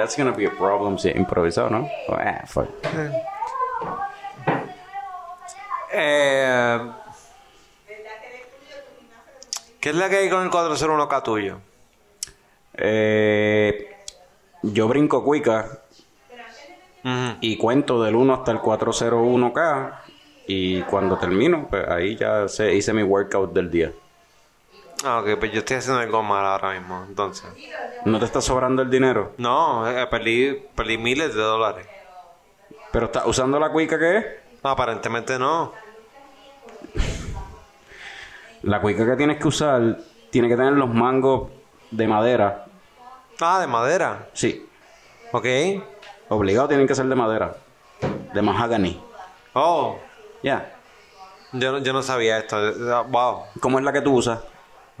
that's gonna be a problem si improvisado, ¿no? Oh, ah, fuck. Eh, ¿Qué es la que hay con el 401K tuyo? Eh, yo brinco cuica Ujú. y cuento del 1 hasta el 401K y cuando termino, pues ahí ya se, hice mi workout del día. Ah, ok, pues yo estoy haciendo algo mal ahora mismo, entonces. ¿No te está sobrando el dinero? No, eh, perdí, perdí miles de dólares. ¿Pero estás usando la cuica que es? No, aparentemente no. La cuica que tienes que usar tiene que tener los mangos de madera. Ah, de madera. Sí, Ok. obligado tienen que ser de madera. De mahogany. Oh, Ya. yo, no- yo no sabía esto. Wow. ¿Cómo es la que tú usas?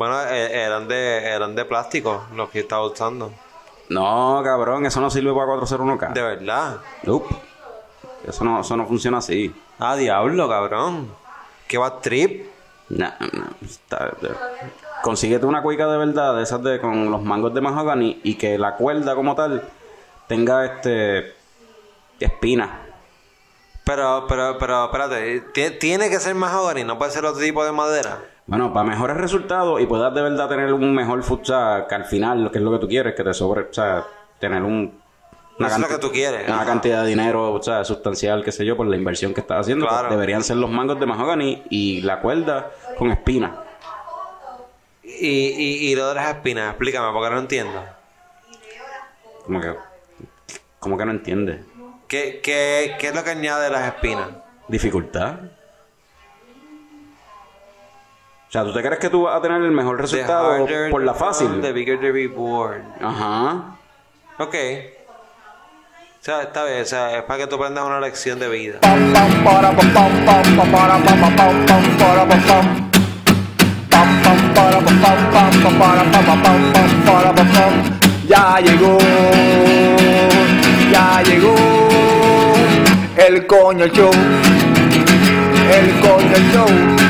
Bueno, eh, eran de eran de plástico los que estaba usando. No, cabrón, eso no sirve para 401K. De verdad. Nope. Eso no, eso no funciona así. Ah, diablo, cabrón. ¿Qué va trip? No, no. está- consíguete una cuica de verdad, de esas de con los mangos de mahogany y que la cuerda como tal tenga este espinas. Pero, pero, pero, espérate. ti- Tiene que ser mahogany, no puede ser otro tipo de madera. Bueno, para mejores resultados y puedas de verdad tener un mejor futsal, que al final lo que es lo que tú quieres, que te sobre, o sea, tener un Eso es lo que tú quieres. Una cantidad de dinero, o sea, sustancial, qué sé yo, por la inversión que estás haciendo. Claro. pues, deberían ser los mangos de mahogany y la cuerda con espinas. Y, y, y lo de las espinas, explícame, porque no entiendo. Como que, como que no entiendes. ¿Qué, qué, qué es lo que añade las espinas? ¿Dificultad? O sea, ¿tú te crees que tú vas a tener el mejor The resultado harder por la the fácil? The bigger the reward. Ajá. Ok. O sea, está bien, o sea, es para que tú aprendas una lección de vida. Ya llegó, ya llegó el coño show, el coño show.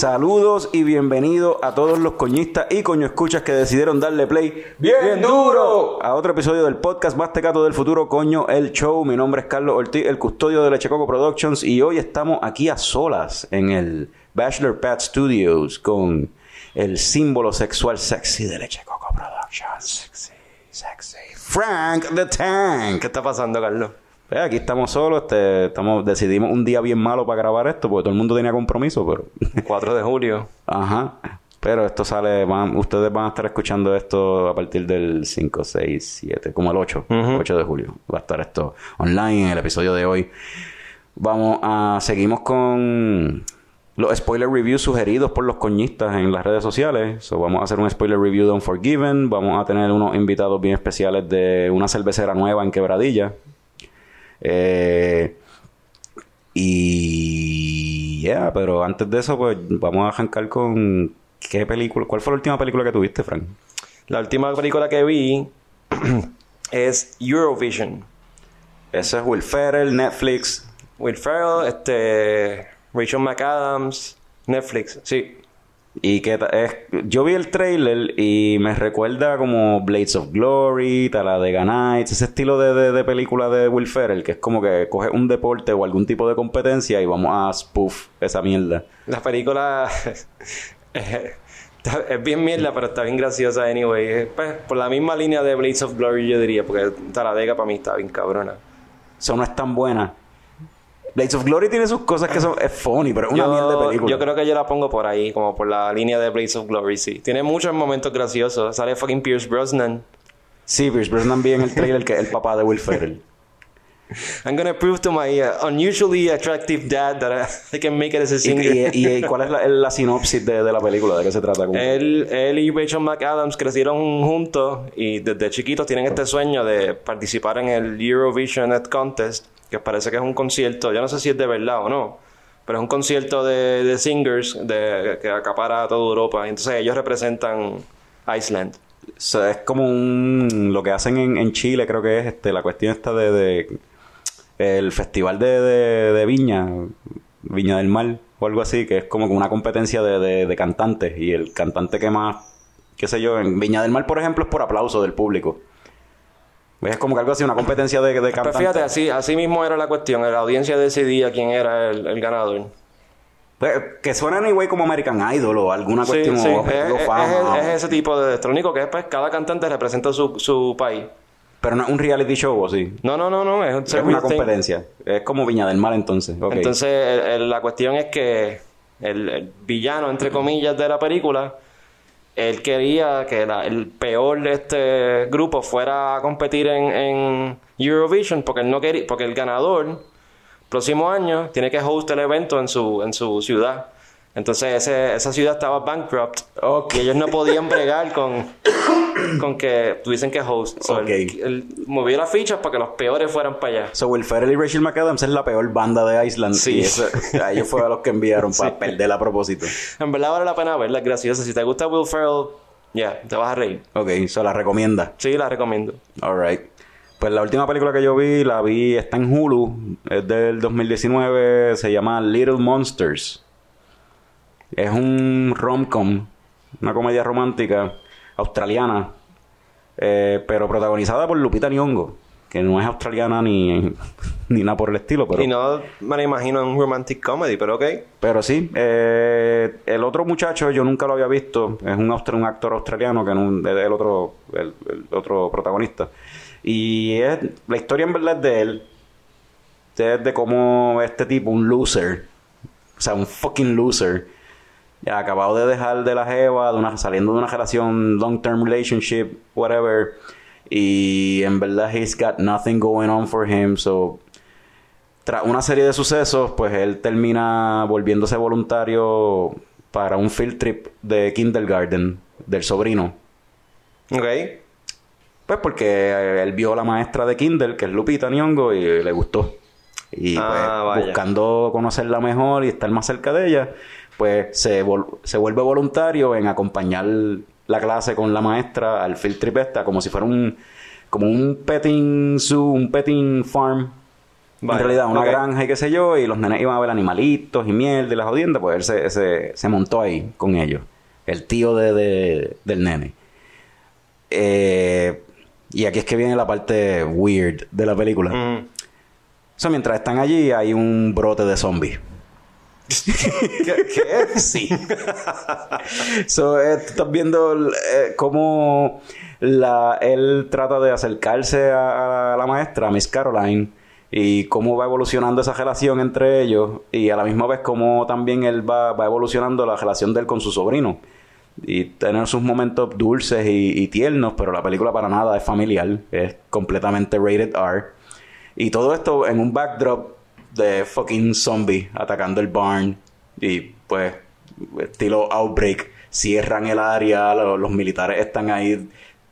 Saludos y bienvenidos a todos los coñistas y coño escuchas que decidieron darle play bien, duro a otro episodio del podcast más tecato del futuro, coño, el show. Mi nombre es Carlos Ortiz, el custodio de Lechecoco Productions y hoy estamos aquí a solas en el Bachelor Pad Studios con el símbolo sexual sexy de Lechecoco Productions. Sexy, sexy. Frank the Tank. ¿Qué está pasando, Carlos? Pues aquí estamos solos, este, estamos, decidimos un día bien malo para grabar esto, porque todo el mundo tenía compromiso, pero 4 de julio. Ajá. Pero esto sale, van- ustedes van a estar escuchando esto a partir del 5, 6, 7, como el 8, 8 de julio. Va a estar esto online en el episodio de hoy. Vamos a, seguimos con los spoiler reviews sugeridos por los coñistas en las redes sociales. So, vamos a hacer un spoiler review de Unforgiven. Vamos a tener unos invitados bien especiales de una cervecera nueva en Quebradilla. Eh, y ya, pero antes de eso, pues vamos a arrancar con qué película. ¿Cuál fue la última película que tuviste, Frank? La última película que vi es Eurovision. Ese es Will Ferrell, Netflix. Will Ferrell, este, Rachel McAdams, Netflix, sí. Y que es, yo vi el trailer y me recuerda como Blades of Glory, Talladega Nights, ese estilo de, de, de película de Will Ferrell, que es como que coge un deporte o algún tipo de competencia y vamos a spoof esa mierda. La película es bien mierda, pero está bien graciosa anyway. Pues, por la misma línea de Blades of Glory yo diría, porque Talladega para mí está bien cabrona. Eso no es tan buena. Blades of Glory tiene sus cosas que son es funny, pero es una yo, mierda de película. yo creo que yo la pongo por ahí, como por la línea de Blades of Glory, sí. Tiene muchos momentos graciosos. Sale fucking Pierce Brosnan. Sí, Pierce Brosnan vi en el trailer que es el papá de Will Ferrell. I'm gonna prove to my uh, unusually attractive dad that I, I can make it as a ¿Y, singer. y- y cuál es la, la sinopsis de, de la película? ¿De qué se trata? Él, él y Rachel McAdams crecieron juntos y desde chiquitos tienen este sueño de participar en el Eurovision Net Contest, que parece que es un concierto, yo no sé si es de verdad o no, pero es un concierto de, de singers de, que acapara toda Europa. Entonces ellos representan Iceland. O es como un lo que hacen en, en Chile creo que es este la cuestión esta de, de- el festival de, de- de Viña Viña del Mar o algo así que es como una competencia de, de- de cantantes y el cantante que más qué sé yo en Viña del Mar por ejemplo es por aplauso del público es como que algo así una competencia de, de Pero cantantes fíjate, así, así mismo era la cuestión. La audiencia decidía quién era el, el ganador. Pues, que suena anyway como American Idol o alguna Sí, cuestión sí. o Es, fama, es- es ese tipo de único que es, pues, cada cantante representa su, su país. pero no es un reality show o sí No, no, no, no. Es, un es una thing. competencia es como Viña del Mar entonces. Entonces, el- el- la cuestión es que el, el villano, entre comillas, de la película, él quería que la- el peor de este grupo fuera a competir en, en Eurovision porque él no quería, porque el ganador, próximo año, tiene que host el evento en su, en su ciudad. Entonces, ese- esa ciudad estaba bankrupt Ok. y ellos no podían bregar con, con que tuviesen que host. So, Ok. él, él movió las fichas para que los peores fueran para allá. So, Will Ferrell y Rachel McAdams es la peor banda de Iceland. Sí. Y eso- a ellos fue a los que enviaron para perder a propósito. En verdad vale la pena verla, es graciosa. Si te gusta Will Ferrell, ya, te vas a reír. Ok, se la recomienda. Sí, la recomiendo. Alright. Pues la última película que yo vi, la vi, está en Hulu, es del 2019, se llama Little Monsters. Es un rom-com, una comedia romántica australiana, eh, pero protagonizada por Lupita Nyong'o, que no es australiana ni, ni nada por el estilo, pero... Y no me la imagino en un romantic comedy, pero ok. Pero sí, eh, el otro muchacho yo nunca lo había visto, es un, austra- un actor australiano que no es el otro, el, el otro protagonista. Y es, la historia en verdad es de él, es de cómo este tipo, un loser, o sea, un fucking loser, acabado de dejar de la jeva, de una, saliendo de una relación, long term relationship, whatever, y en verdad he's got nothing going on for him, so tras una serie de sucesos, pues él termina volviéndose voluntario para un field trip de kindergarten del sobrino. Ok. Pues porque él vio a la maestra de Kindle, que es Lupita Nyong'o, y le gustó. Y Ah, pues vaya. buscando conocerla mejor y estar más cerca de ella, pues se, se vuelve voluntario en acompañar la clase con la maestra al field trip esta, como si fuera un como un petting zoo, un petting farm. En realidad, una granja y qué sé yo, y los nenes iban a ver animalitos y mierda y las jodiendas, pues él se, se, se montó ahí con ellos. El tío de, de- del nene. Eh, y aquí es que viene la parte weird de la película. Mm. So, mientras están allí, hay un brote de zombies. ¿Qué? qué? Sí. eh, estás viendo eh, cómo él trata de acercarse a, la maestra, a Miss Caroline, y cómo va evolucionando esa relación entre ellos, y a la misma vez cómo también él va, va evolucionando la relación de él con su sobrino. Y tener sus momentos dulces y, y tiernos, pero la película para nada es familiar, es completamente rated R. Y todo esto en un backdrop de fucking zombie atacando el barn. Y pues, estilo outbreak, cierran el área, lo- los, militares están ahí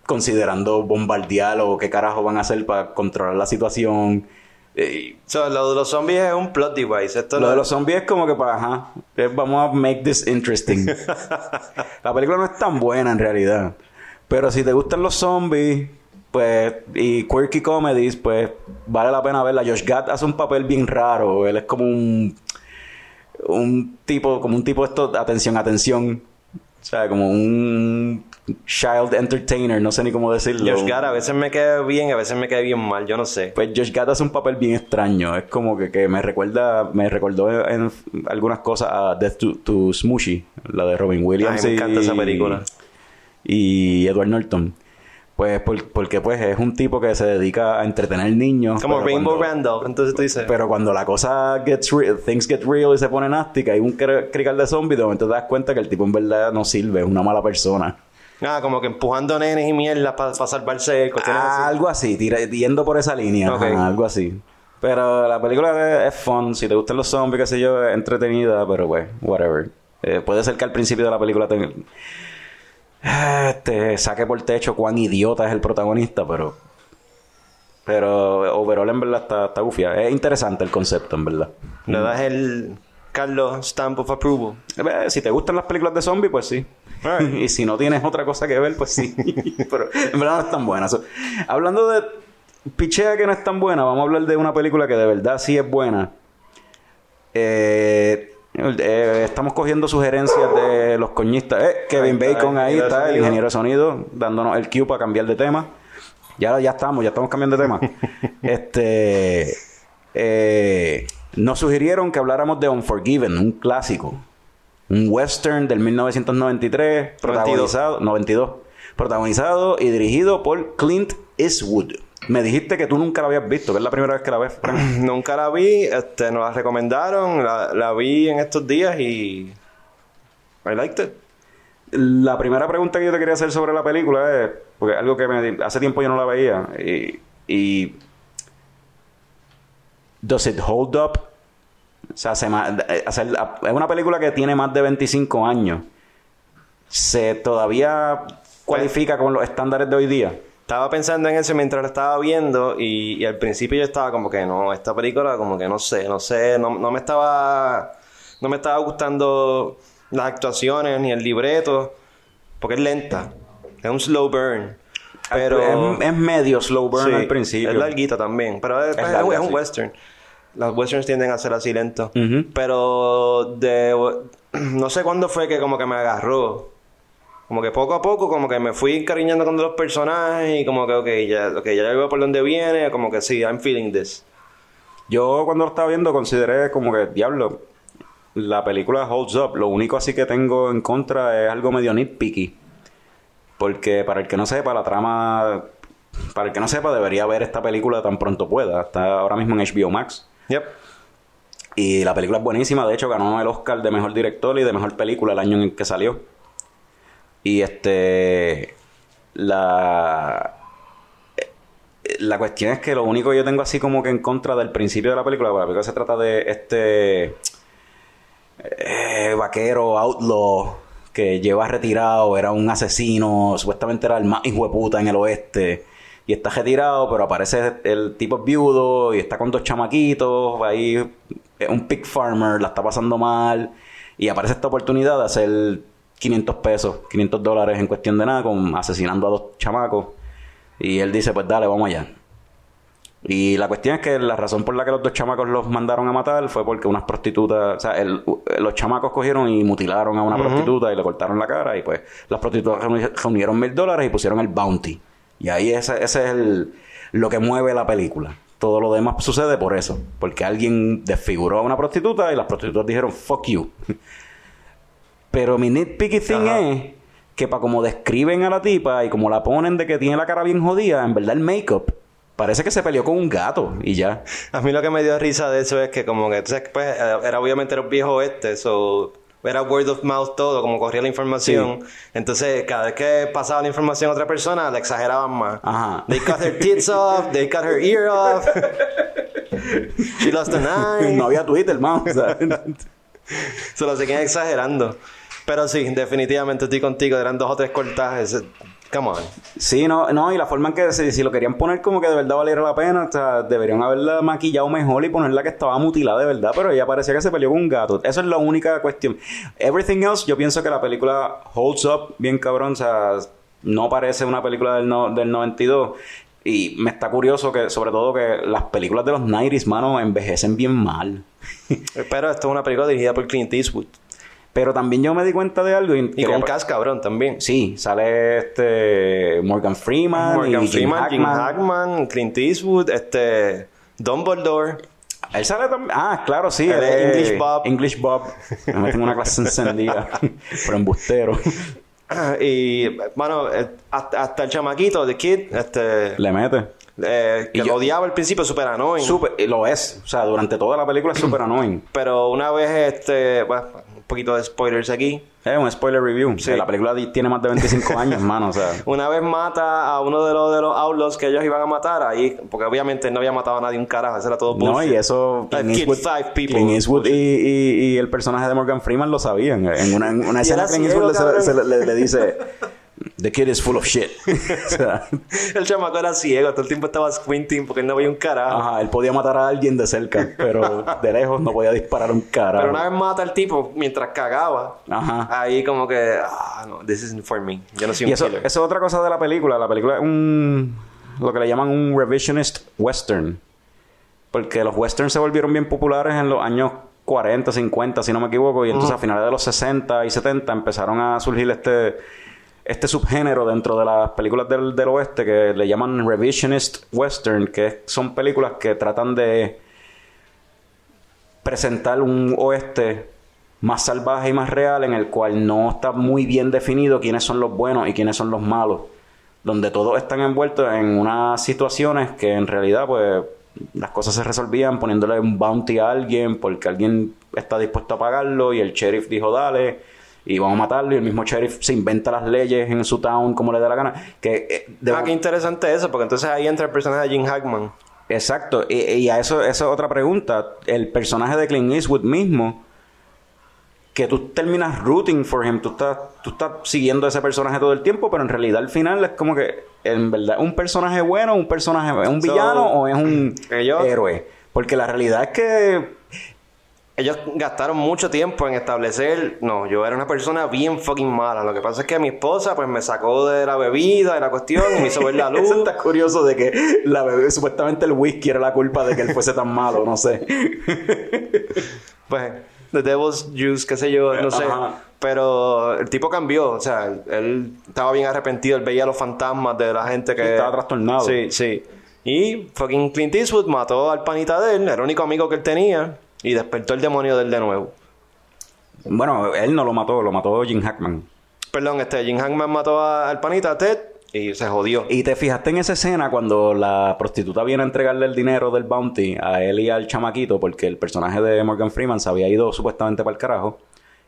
considerando bombardear o qué carajo van a hacer para controlar la situación. Y So, lo de los zombies es un plot device. Esto lo no- de los zombies es como que para, ajá, vamos a make this interesting. la película no es tan buena en realidad. Pero si te gustan los zombies, pues, y quirky comedies, pues, vale la pena verla. Josh Gad hace un papel bien raro. Él es como un, un tipo, como un tipo esto, atención, atención. O sea, como un child entertainer, no sé ni cómo decirlo. Josh Gad a veces me cae bien, a veces me cae bien mal, yo no sé. Pues Josh Gad hace un papel bien extraño. Es como que, que me recuerda, me recordó en, algunas cosas a Death to, to la de Robin Williams. Ay, me encanta y- esa película. Y Edward Norton. Pues por- porque pues es un tipo que se dedica a entretener niños. Como Rainbow cuando- Randolph, entonces tú dices. Pero cuando la cosa gets real, things get real y se pone nasty, que hay un cr- crical de zombie, de momento te das cuenta que el tipo en verdad no sirve, es una mala persona. Ah, como que empujando nenes y mierda para salvarse cuestiones Ah, así. algo así, tira- yendo por esa línea, Ok. ajá, algo así. Pero la película es, es fun. Si te gustan los zombies, qué sé yo, es entretenida, pero pues, whatever. Eh, puede ser que al principio de la película te, eh, te saque por techo cuán idiota es el protagonista, pero. Pero overall en verdad está, está gufia. Es interesante el concepto, en verdad. Le das el Carlos Stamp of Approval. Eh, Si te gustan las películas de zombies, pues sí. y si no tienes otra cosa que ver, pues sí. Pero en verdad no es tan buena. So, hablando de pichea que no es tan buena, vamos a hablar de una película que de verdad sí es buena. Eh, eh, estamos cogiendo sugerencias de los coñistas. Eh, Kevin Bacon ahí está, el ingeniero de sonido, dándonos el cue para cambiar de tema. Ya, ya estamos, ya estamos cambiando de tema. este. eh, nos sugirieron que habláramos de Unforgiven, un clásico. Un western del 1993, protagonizado, 92, protagonizado y dirigido por Clint Eastwood. Me dijiste que tú nunca la habías visto, que es la primera vez que la ves. Nunca la vi, este, nos la recomendaron, la, la vi en estos días y. I liked it. La primera pregunta que yo te quería hacer sobre la película es, porque es algo que me- hace tiempo yo no la veía, y, y ¿Does it hold up? O sea, se ma- eh, es una película que tiene más de 25 años. ¿Se todavía cualifica con los estándares de hoy día? Estaba pensando en eso mientras la estaba viendo y, y al principio yo estaba como que no, esta película como que no sé, no sé, no, no me estaba no me estaba gustando las actuaciones ni el libreto porque es lenta, es un slow burn. Pero es, es medio slow burn Sí, al principio. Es larguita también, pero es, Es es- larga, es un sí. western. Los westerns tienden a ser así lentos. Ujú. Pero de no sé cuándo fue que como que me agarró. Como que poco a poco como que me fui encariñando con los personajes y como que ok, ya, okay, ya veo por dónde viene, como que sí, I'm feeling this. Yo cuando lo estaba viendo consideré como que, diablo, la película holds up. Lo único así que tengo en contra es algo medio nitpicky. Porque para el que no sepa, la trama... Para el que no sepa, debería ver esta película tan pronto pueda. Está ahora mismo en HBO Max. Yep. Y la película es buenísima. De hecho, ganó el Oscar de Mejor Director y de Mejor Película el año en el que salió. Y este... La... La cuestión es que lo único que yo tengo así como que en contra del principio de la película, porque la película se trata de este eh, vaquero, outlaw, que lleva retirado, era un asesino, supuestamente era el más hijo de puta en el oeste. Y está retirado, pero aparece el tipo viudo y está con dos chamaquitos, ahí un pig farmer, la está pasando mal. Y aparece esta oportunidad de hacer 500 pesos, 500 dólares en cuestión de nada, con asesinando a dos chamacos. Y él dice, pues dale, vamos allá. Y la cuestión es que la razón por la que los dos chamacos los mandaron a matar fue porque unas prostitutas, o sea, el- los chamacos cogieron y mutilaron a una prostituta y le cortaron la cara y pues las prostitutas reuni- reunieron mil dólares y pusieron el bounty. Y ahí ese, ese es el, lo que mueve la película. Todo lo demás sucede por eso, porque alguien desfiguró a una prostituta y las prostitutas dijeron, fuck you. Pero mi nitpicky thing Ajá. es que para como describen a la tipa y como la ponen de que tiene la cara bien jodida, en verdad el make-up parece que se peleó con un gato y ya. A mí lo que me dio risa de eso es que como que, sabes, pues, era obviamente los viejos oeste, so, era word of mouth todo, como corría la información. Entonces, cada vez que pasaba la información a otra persona, la exageraban más. Ajá. They cut her tits off, they cut her ear off. She lost an eye. no había Twitter, man. o sea, Se lo seguían exagerando. Pero sí, definitivamente estoy contigo. Eran dos o tres cortajes. Come on. sí, no, no, y la forma en que si, si lo querían poner como que de verdad valiera la pena, o sea, deberían haberla maquillado mejor y ponerla que estaba mutilada de verdad, pero ella parecía que se peleó con un gato. Eso es la única cuestión. Everything else, yo pienso que la película holds up bien cabrón, o sea, no parece una película del, no- del 92. Y me está curioso que, sobre todo, que las películas de los 90s, mano, envejecen bien mal. Pero esto es una película dirigida por Clint Eastwood. Pero también yo me di cuenta de algo. Y, con Cas cabrón también. Sí, sale este Morgan Freeman, Morgan y Freeman, Jim Hackman. Hackman, Clint Eastwood, este... Dumbledore. Él sale también. Ah, claro, sí. Es es English Bob. English Bob. Me meten en una clase encendida. pero embustero. Y, bueno, eh, hasta, hasta el chamaquito, The Kid, este... Le mete. eh, que Y yo- odiaba al principio, super annoying. Y lo es. O sea, durante toda la película es súper annoying. Pero una vez, este, bueno, poquito de spoilers aquí. Es un spoiler review. Sí. La película tiene más de 25 años, mano. O sea, Una vez mata a uno de los de los outlaws que ellos iban a matar ahí, porque obviamente no había matado a nadie un carajo, eso era todo no, bullshit. y eso. Killed Eastwood, five people. Eastwood y, y- y el personaje de Morgan Freeman lo sabían. En una, en una escena, ciego, Eastwood le- se- le, le- le dice: The kid is full of shit. o sea, El chamaco era ciego, todo el tiempo estaba squinting porque él no veía un carajo. ajá, él podía matar a alguien de cerca, pero de lejos no podía disparar un cara. Pero una vez mata al tipo mientras cagaba. Ajá. Ahí como que, ah, no, this isn't for me. Yo no soy un Y eso, killer. eso es otra cosa de la película. La película es un. Lo que le llaman un revisionist western. Porque los westerns se volvieron bien populares en los años 40, 50, si no me equivoco. Y entonces a finales de los 60 y 70 empezaron a surgir este. Este subgénero dentro de las películas del, del oeste que le llaman revisionist western, que son películas que tratan de presentar un oeste más salvaje y más real en el cual no está muy bien definido quiénes son los buenos y quiénes son los malos. Donde todos están envueltos en unas situaciones que en realidad pues las cosas se resolvían poniéndole un bounty a alguien porque alguien está dispuesto a pagarlo y el sheriff dijo dale y vamos a matarlo y el mismo sheriff se inventa las leyes en su town como le dé la gana. Que, eh, de- Ah, qué interesante eso, porque entonces ahí entra el personaje de Jim Hackman. Exacto, y, y a eso, eso es otra pregunta. El personaje de Clint Eastwood mismo, que tú terminas rooting for him, tú estás, tú estás siguiendo a ese personaje todo el tiempo, pero en realidad al final es como que, en verdad, un personaje bueno, un personaje, ¿es un So, villano o es un ellos- héroe? Porque la realidad es que Ellos gastaron mucho tiempo en establecer, no, yo era una persona bien fucking mala. Lo que pasa es que mi esposa pues me sacó de la bebida, de la cuestión, y me hizo ver la luz. Eso está curioso de que la bebé, supuestamente el whisky era la culpa de que él fuese tan malo, no sé. Pues, The Devil's Juice, qué sé yo, no sé. Ajá. Pero el tipo cambió, o sea, él, él estaba bien arrepentido, él veía los fantasmas de la gente que... Estaba trastornado. Sí, sí. Y fucking Clint Eastwood mató al panita de él, era el único amigo que él tenía, y despertó el demonio de él de nuevo. Bueno, él no lo mató, lo mató Jim Hackman. Perdón, este, Jim Hackman mató a- al panita Ted y se jodió. Y te fijaste en esa escena cuando la prostituta viene a entregarle el dinero del bounty a él y al chamaquito porque el personaje de Morgan Freeman se había ido supuestamente para el carajo.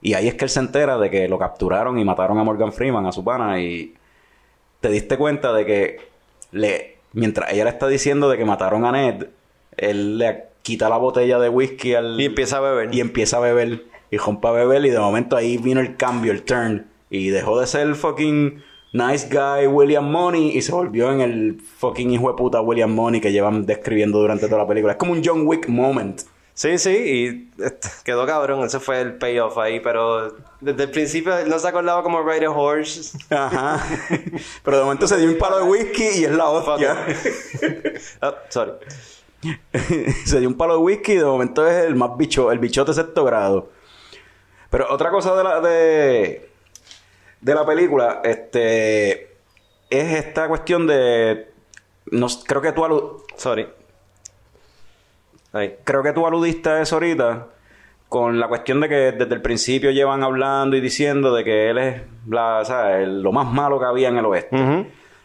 Y ahí es que él se entera de que lo capturaron y mataron a Morgan Freeman, a su pana, y te diste cuenta de que le, mientras ella le está diciendo de que mataron a Ned, él le quita la botella de whisky al... Y empieza a beber. y empieza a beber y rompe a beber y de momento ahí vino el cambio, el turn y dejó de ser el fucking nice guy William Money y se volvió en el fucking hijo de puta William Money que llevan describiendo durante toda la película. Es como un John Wick moment. Sí, sí, y este, quedó cabrón, ese fue el payoff ahí, pero desde el principio no se acordaba como Ride a Horse. Ajá. Pero de momento se dio un palo de whisky y es la hostia. Oh, sorry. se dio un palo de whisky y de momento es el más bicho, el bichote sexto grado. Pero otra cosa de la de, de la película, este es esta cuestión de no, creo que tú alu- Sorry. Creo que tú aludiste a eso ahorita con la cuestión de que desde el principio llevan hablando y diciendo de que él es la, ¿sabes? lo más malo que había en el oeste.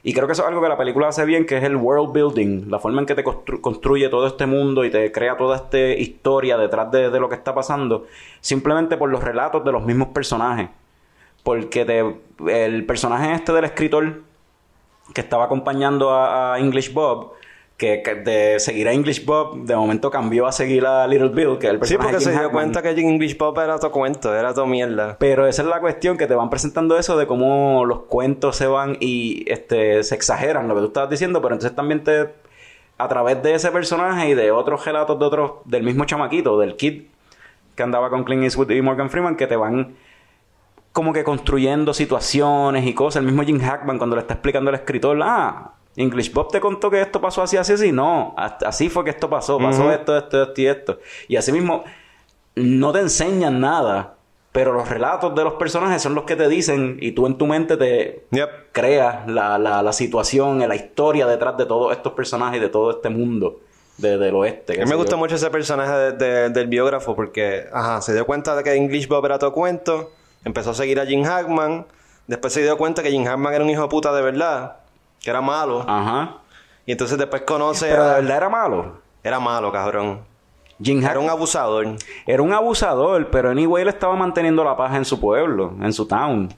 Y creo que eso es algo que la película hace bien, que es el world building, la forma en que te constru- construye todo este mundo y te crea toda esta historia detrás de, lo que está pasando, simplemente por los relatos de los mismos personajes. Porque el personaje este del escritor que estaba acompañando a English Bob, que, que de seguir a English Bob, de momento cambió a seguir a Little Bill, que es el Sí, personaje porque de se dio Hackman. cuenta que English Pop era todo cuento, era todo mierda. Pero esa es la cuestión que te van presentando eso de cómo los cuentos se van y este se exageran lo que tú estabas diciendo, pero entonces también te a través de ese personaje y de otros relatos de otros del mismo chamaquito, del kid que andaba con Clint Eastwood y Morgan Freeman que te van como que construyendo situaciones y cosas. El mismo Jim Hackman cuando le está explicando al escritor, ah, English Bob te contó que esto pasó así, así, así. No, así fue que esto pasó. Pasó esto, esto, esto y esto. Y así mismo no te enseñan nada, pero los relatos de los personajes son los que te dicen y tú en tu mente te Yep. creas la, la, la situación, la historia detrás de todos estos personajes y de todo este mundo de- del oeste. A mí me gusta yo. mucho ese personaje de- de- del biógrafo porque, ajá, se dio cuenta de que English Bob era todo cuento, empezó a seguir a Jim Hackman, después se dio cuenta que Jim Hackman era un hijo de puta de verdad, que era malo, Ajá. y entonces después conoce Pero de verdad era malo. Era malo, cabrón. Jim Era un abusador. era un abusador, pero anyway él estaba manteniendo la paz en su pueblo, en su town.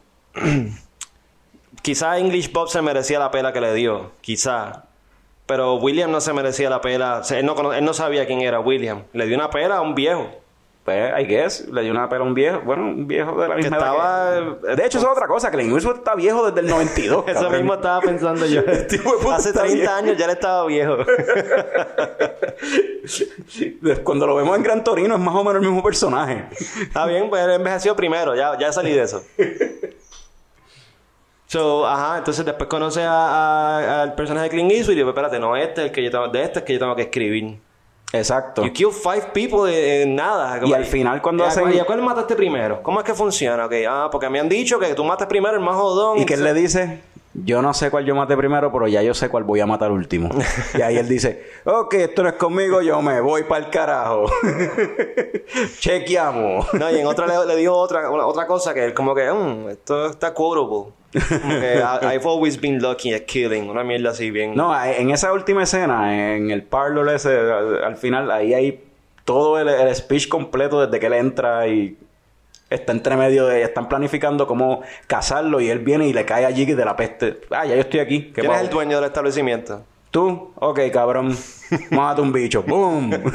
Quizás English Bob se merecía la pela que le dio. Quizás. Pero William no se merecía la pela. O sea, él, no, él no sabía quién era William. Le dio una pela a un viejo. Pues, I guess, le dio una pela a un viejo, bueno, un viejo de la Que misma edad estaba... que- De hecho, eso es otra cosa, que Clint Eastwood está viejo desde el 92. Eso cabrón. mismo estaba pensando yo. Hace está 30 viejo. años ya él estaba viejo. Cuando lo vemos en Gran Torino es más o menos el mismo personaje. Está bien, pues él envejeció primero. Ya, ya salí de eso. So, ajá, entonces después conoce a- a- al personaje de Clint Eastwood y digo, espérate, no, este es el que yo tengo, de este es que yo tengo que escribir. Exacto. You kill five people en, nada. Y al final cuando ¿Y a hacen- cuál- ¿Y a cuál mataste primero? ¿Cómo es que funciona? Ok, ah, porque me han dicho que tú matas primero el más jodón. ¿Y que él le dice? Yo no sé cuál yo maté primero, pero ya yo sé cuál voy a matar último. y ahí él dice, ok, esto no es conmigo, yo me voy para el carajo. Chequeamos. No, y en otra le, le dijo otra, una- otra cosa que él como que, "Mm, esto está quotable. Como que "I- I've always been lucky at killing. Una mierda así bien. No, en esa última escena, en el parlor ese, al, al final, ahí hay todo el, el speech completo desde que él entra y está entre medio de... Están planificando cómo cazarlo y él viene y le cae allí de la peste. Ah, ya yo estoy aquí. ¿Qué ¿Quién es el dueño del establecimiento? ¿Tú? Ok, cabrón. Mata un bicho. ¡Boom!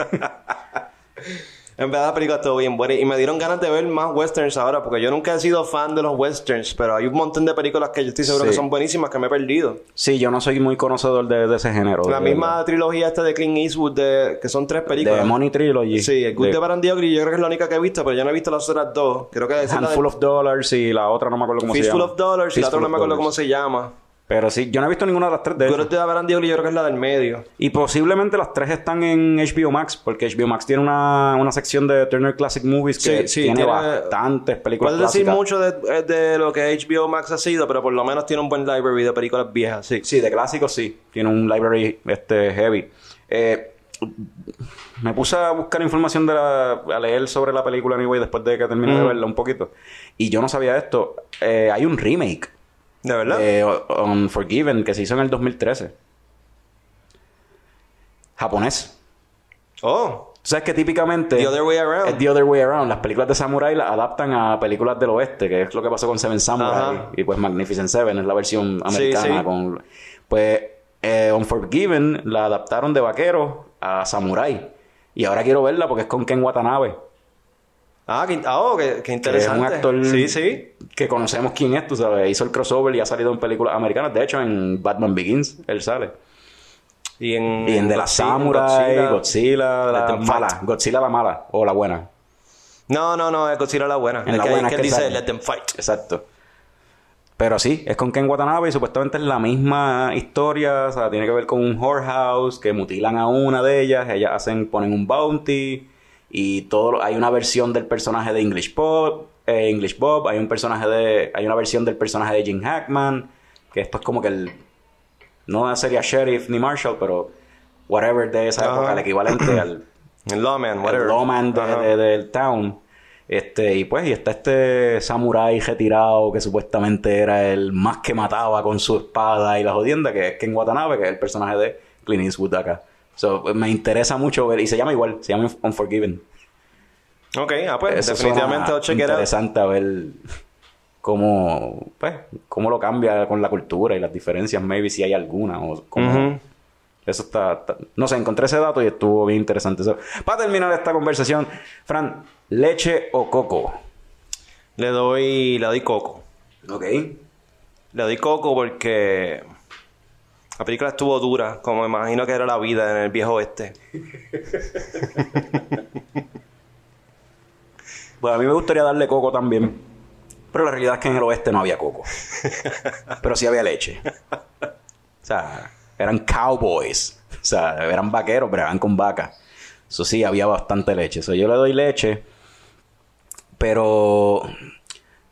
En verdad la película estuvo bien buena y me dieron ganas de ver más westerns ahora porque yo nunca he sido fan de los westerns, pero hay un montón de películas que yo estoy seguro Sí. que son buenísimas que me he perdido. Sí, yo no soy muy conocedor de, de ese género. La de- misma trilogía esta de Clint Eastwood de, que son tres películas. de Money Trilogy. Sí, el Good de Barandiogri yo creo que es la única que he visto, pero yo no he visto las otras dos. Creo que es Handful of Dollars y la otra no me acuerdo cómo se Fistful llama. of Dollars y la otra no me acuerdo Dollars. cómo se llama. Pero sí, yo no he visto ninguna de las tres de Good esas. de Barandiogri yo creo que es la del medio. Y posiblemente las tres están en HBO Max, porque HBO Max tiene una, una sección de Turner Classic Movies que Sí, sí, tiene, tiene- bastantes películas Puedes decir mucho de, de lo que HBO Max ha sido, pero por lo menos tiene un buen library de películas viejas, sí. Sí, de clásicos sí. Tiene un library este, heavy. Eh, me puse a buscar información de la, a leer sobre la película anyway después de que terminé de verla un poquito. Y yo no sabía esto. Eh, hay un remake ¿De verdad? de Unforgiven que se hizo en el 2013. Japonés. oh, Tú sabes que típicamente... The Other Way Around. Es The Other Way Around. Las películas de Samurai las adaptan a películas del oeste, que es lo que pasó con Seven Samurai. Y pues Magnificent Seven es la versión americana. sí. Con, pues eh, Unforgiven la adaptaron de vaquero a Samurai. Y ahora quiero verla porque es con Ken Watanabe. Ah, qué, oh, qué, qué Que es interesante. un actor Sí, sí. que conocemos quién es, tú sabes. Hizo el crossover y ha salido en películas americanas. De hecho, en Batman Begins él sale. Y en, Y en De la Godzilla- Samurai, Godzilla, Let la them mala. Godzilla la mala o la buena. No, no, no, es Godzilla la buena. En Es la que, buena que es él que dice, sale. let them fight. Exacto. Pero sí, es con Ken Watanabe y supuestamente es la misma historia, o sea, tiene que ver con un whorehouse que mutilan a una de ellas, ellas hacen, ponen un bounty y todo, hay una versión del personaje de English Bob, eh, English Bob, hay un personaje de, hay una versión del personaje de Jim Hackman, que esto es como que el, no sería sheriff ni marshal, pero whatever de esa época, el equivalente al, El Lawman, el whatever. lawman de- Ajá. de- del town. Este, y pues, y está este samurái retirado que supuestamente era el más que mataba con su espada y la jodienda, que es Ken Watanabe, que es el personaje de Clint Eastwood acá. So, me interesa mucho ver, y se llama igual, se llama Unforgiven. Ok, ah, pues Eso definitivamente it out. interesante a ver cómo, pues, cómo lo cambia con la cultura y las diferencias, maybe si hay alguna, o cómo... Eso está, está- No sé, encontré ese dato y estuvo bien interesante. So, para terminar esta conversación, Fran, ¿leche o coco? Le doy, le doy coco. Ok. Le doy coco porque la película estuvo dura, como imagino que era la vida en el viejo oeste. Bueno, a mí me gustaría darle coco también. Pero la realidad es que en el oeste no había coco. Pero sí había leche. O sea, eran cowboys. O sea, eran vaqueros, pero eran con vacas. Eso sí, había bastante leche. Eso yo le doy leche. Pero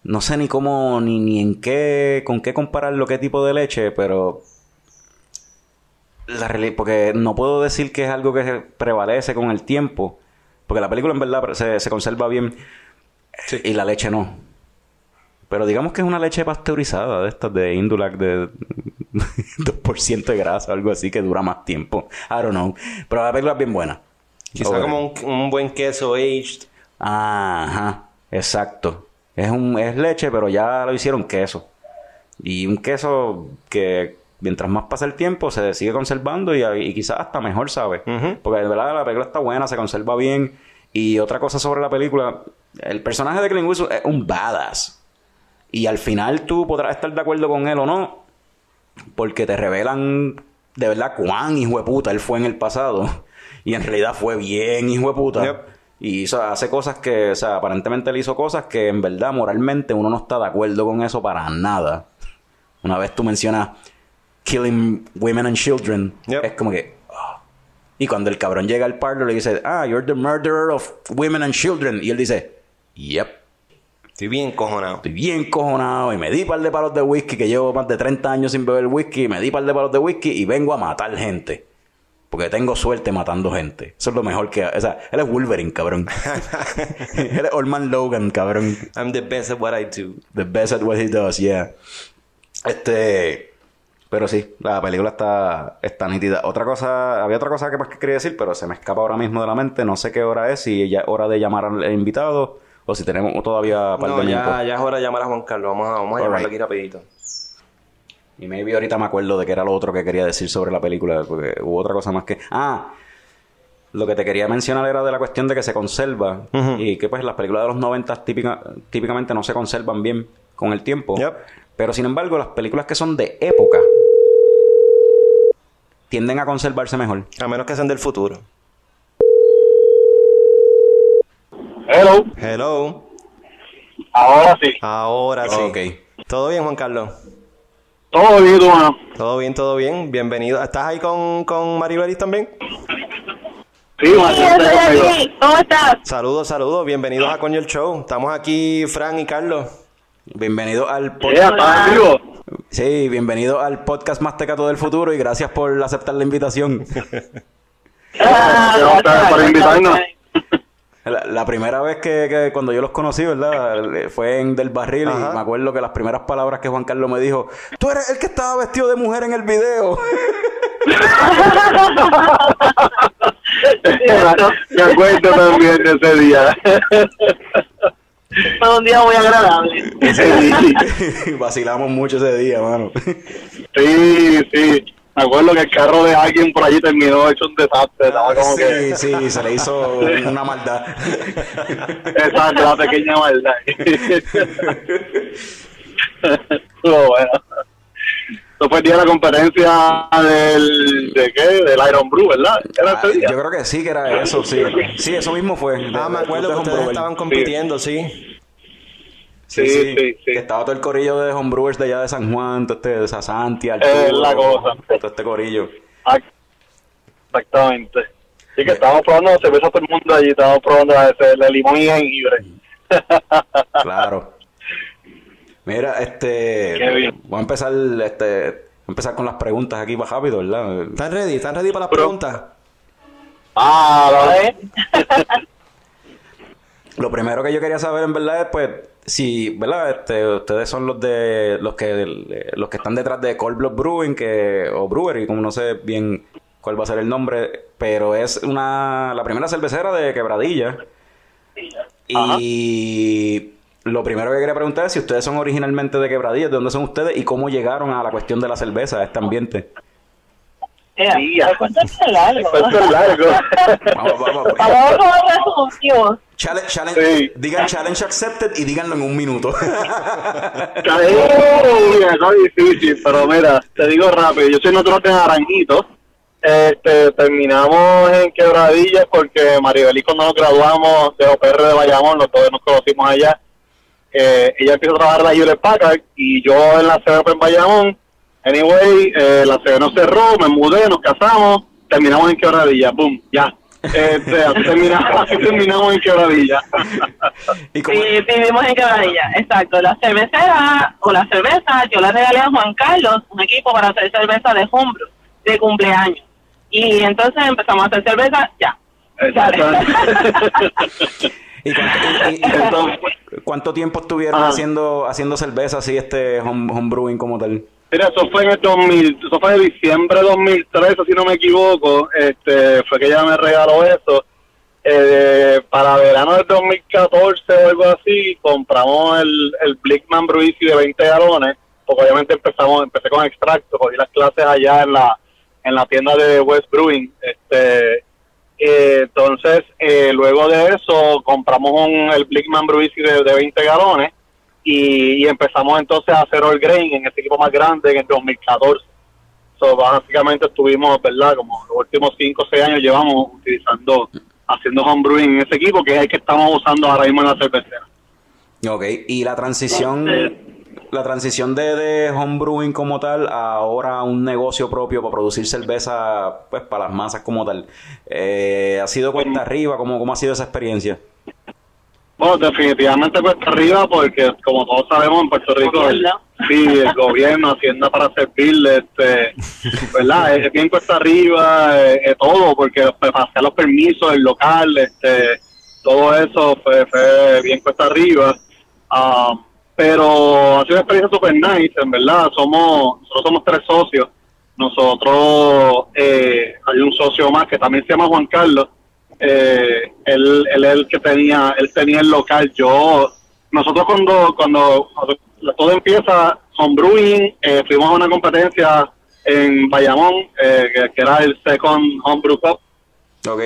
no sé ni cómo, ni, ni en qué, con qué compararlo, qué tipo de leche, pero la porque no puedo decir que es algo que se prevalece con el tiempo, porque la película en verdad se, se conserva bien y la leche no. Pero digamos que es una leche pasteurizada de estas de Indulac de 2% de grasa, algo así que dura más tiempo. I don't know. Pero la película es bien buena. Quizá Ok. como un, un buen queso aged. Ajá, exacto. Es un es leche, pero ya lo hicieron queso. Y un queso que mientras más pasa el tiempo se sigue conservando y, y quizás hasta mejor sabe. Ujú. Porque de verdad la película está buena, se conserva bien. Y otra cosa sobre la película, el personaje de Clint Eastwood es un badass. Y al final tú podrás estar de acuerdo con él o no, porque te revelan de verdad cuán hijo de puta él fue en el pasado. Y en realidad fue bien hijo de puta. Yep. Y hace cosas que, o sea, aparentemente él hizo cosas que en verdad moralmente uno no está de acuerdo con eso para nada. Una vez tú mencionas killing women and children, Yep. es como que... ah. Y cuando el cabrón llega al parlor le dice, ah, you're the murderer of women and children. Y él dice, yep. Estoy bien cojonado. Estoy bien cojonado y me di par de palos de whisky, que llevo más de 30 años sin beber whisky, me di par de palos de whisky y vengo a matar gente. Porque tengo suerte matando gente. Eso es lo mejor que... O sea, él es Wolverine, cabrón. él es Old Man Logan, cabrón. I'm the best at what I do. The best at what he does, yeah. Este... Pero sí, la película está, está nítida. Otra cosa... Había otra cosa que más que quería decir, pero se me escapa ahora mismo de la mente. No sé qué hora es, si ya es hora de llamar al invitado o si tenemos todavía par No, de minutos. ya, ya es hora de llamar a Juan Carlos. Vamos a, vamos a llamarlo aquí rapidito. Y maybe ahorita me acuerdo de que era lo otro que quería decir sobre la película, porque hubo otra cosa más que... Ah, lo que te quería mencionar era de la cuestión de que se conserva y que pues las películas de los 90 típica, típicamente no se conservan bien con el tiempo. Yep. Pero sin embargo, las películas que son de época tienden a conservarse mejor. A menos que sean del futuro. Hello. Hello. Ahora sí. Ahora sí. Ok. ¿Todo bien, Juan Carlos? Todo bien, tu mano. Todo bien, todo bien. Bienvenido. ¿Estás ahí con, con Maribelis también? Sí, Sí, está conmigo. aquí. ¿Cómo estás? Saludos, saludos. Bienvenidos a Coño el Show. Estamos aquí, Fran y Carlos. Bienvenido al Yeah, podcast. Sí, bienvenido al podcast más tecato del futuro y gracias por aceptar la invitación. Gracias a ustedes por invitarnos. La, la primera vez que, que cuando yo los conocí, ¿verdad? Fue en Del Barril Ajá. y me acuerdo que las primeras palabras que Juan Carlos me dijo, tú eres el que estaba vestido de mujer en el video. Me acuerdo también de ese día. Fue un día muy agradable. Sí, Vacilamos mucho ese día, mano. sí, sí. Me acuerdo que el carro de alguien por allí terminó hecho un desastre. Estaba como sí, que... sí, se le hizo una maldad. Exacto, la pequeña maldad. Estuvo bueno. Eso fue el día de la conferencia del... ¿De qué? Del Iron Brew, ¿verdad? Era Ah, ese día. yo creo que sí, que era eso, sí. Sí, eso mismo fue. Ah, me acuerdo que ustedes estaban compitiendo, sí. Sí, Sí, sí, sí, sí. Que estaba todo el corillo de homebrewers de allá de San Juan, todo este de Sasanti, Es la cosa. todo este corillo. Ah, Exactamente. Sí, que estábamos probando cerveza todo el mundo allí, estábamos probando la de limón y jengibre. Claro. Mira, este. Qué bien. Voy a empezar, este. voy a empezar con las preguntas aquí para rápido, ¿verdad? ¿Están ready? ¿Están ready para las Pero- preguntas? Ah, ver. Lo primero que yo quería saber, en verdad, es, pues, si, ¿verdad? Este, ustedes son los de. los que los que están detrás de Cold Blood Brewing, que. o Brewery, como no sé bien cuál va a ser el nombre, pero es una. la primera cervecera de quebradilla. Y. Lo primero que quería preguntar es si ustedes son originalmente de Quebradilla, de dónde son ustedes y cómo llegaron a la cuestión de la cerveza, a este ambiente. Mira, Sí, el cuento es largo. Esto es largo. Vamos, vamos, vamos. Challenge, challenge, Sí. Digan challenge accepted y díganlo en un minuto. Es difícil, pero mira, te digo rápido, yo soy natural de Naranjito. Este, terminamos en Quebradillas porque Maribel y cuando nos graduamos de OPR de Bayamón, los dos nos conocimos allá. Eh, ella empezó a trabajar en la Hewlett Packard y yo en la CBP en Bayamón. Anyway, eh, la CB nos cerró, me mudé, nos casamos, terminamos en Quebradillas, boom, ya. Este, así, terminamos, así terminamos en Quebradillas. y Sí, vivimos en Quebradilla, exacto. La cervecera o la cerveza, yo la regalé a Juan Carlos, un equipo para hacer cerveza de hombro, de cumpleaños. Y entonces empezamos a hacer cerveza, ya. ¿y cuánto, y- y- y cuánto tiempo estuvieron Ajá. haciendo haciendo cerveza así, este home, homebrewing como tal? Mira, eso fue en el 2000, eso fue en diciembre de 2003, si no me equivoco, este, fue que ella me regaló eso. eh, para verano del 2014 o algo así, compramos el, el Blickman Bruisi de 20 galones, porque obviamente empezamos, empecé con extracto, cogí las clases allá en la, en la tienda de West Brewing, este, eh, entonces, eh, luego de eso, compramos un, el Blickman Bruisi de, de 20 galones y, y empezamos entonces a hacer All Grain en ese equipo más grande en el 2014. So, básicamente estuvimos, ¿verdad? Como los últimos 5 o 6 años llevamos utilizando, haciendo homebrewing en ese equipo, que es el que estamos usando ahora mismo en la cervecera. Ok, y la transición, la transición de, de homebrewing como tal a ahora un negocio propio para producir cerveza, pues para las masas como tal, eh, ¿ha sido cuesta arriba? ¿Cómo, ¿Cómo ha sido esa experiencia? Bueno, definitivamente cuesta arriba porque, como todos sabemos, en Puerto Rico, el, sí, el gobierno, Hacienda para servirle, este, ¿verdad? Es bien cuesta arriba, eh, eh, todo, porque pues, para hacer los permisos del local, este, todo eso fue, fue bien cuesta arriba. Ah, pero ha sido una experiencia super nice, en verdad. Somos, nosotros somos tres socios. Nosotros, eh, hay un socio más que también se llama Juan Carlos. Eh, él, él es el que tenía, él tenía el local. Yo, nosotros cuando, cuando, todo empieza homebrewing, eh, fuimos a una competencia en Bayamón, eh, que, que era el Second Homebrew Cup Ok.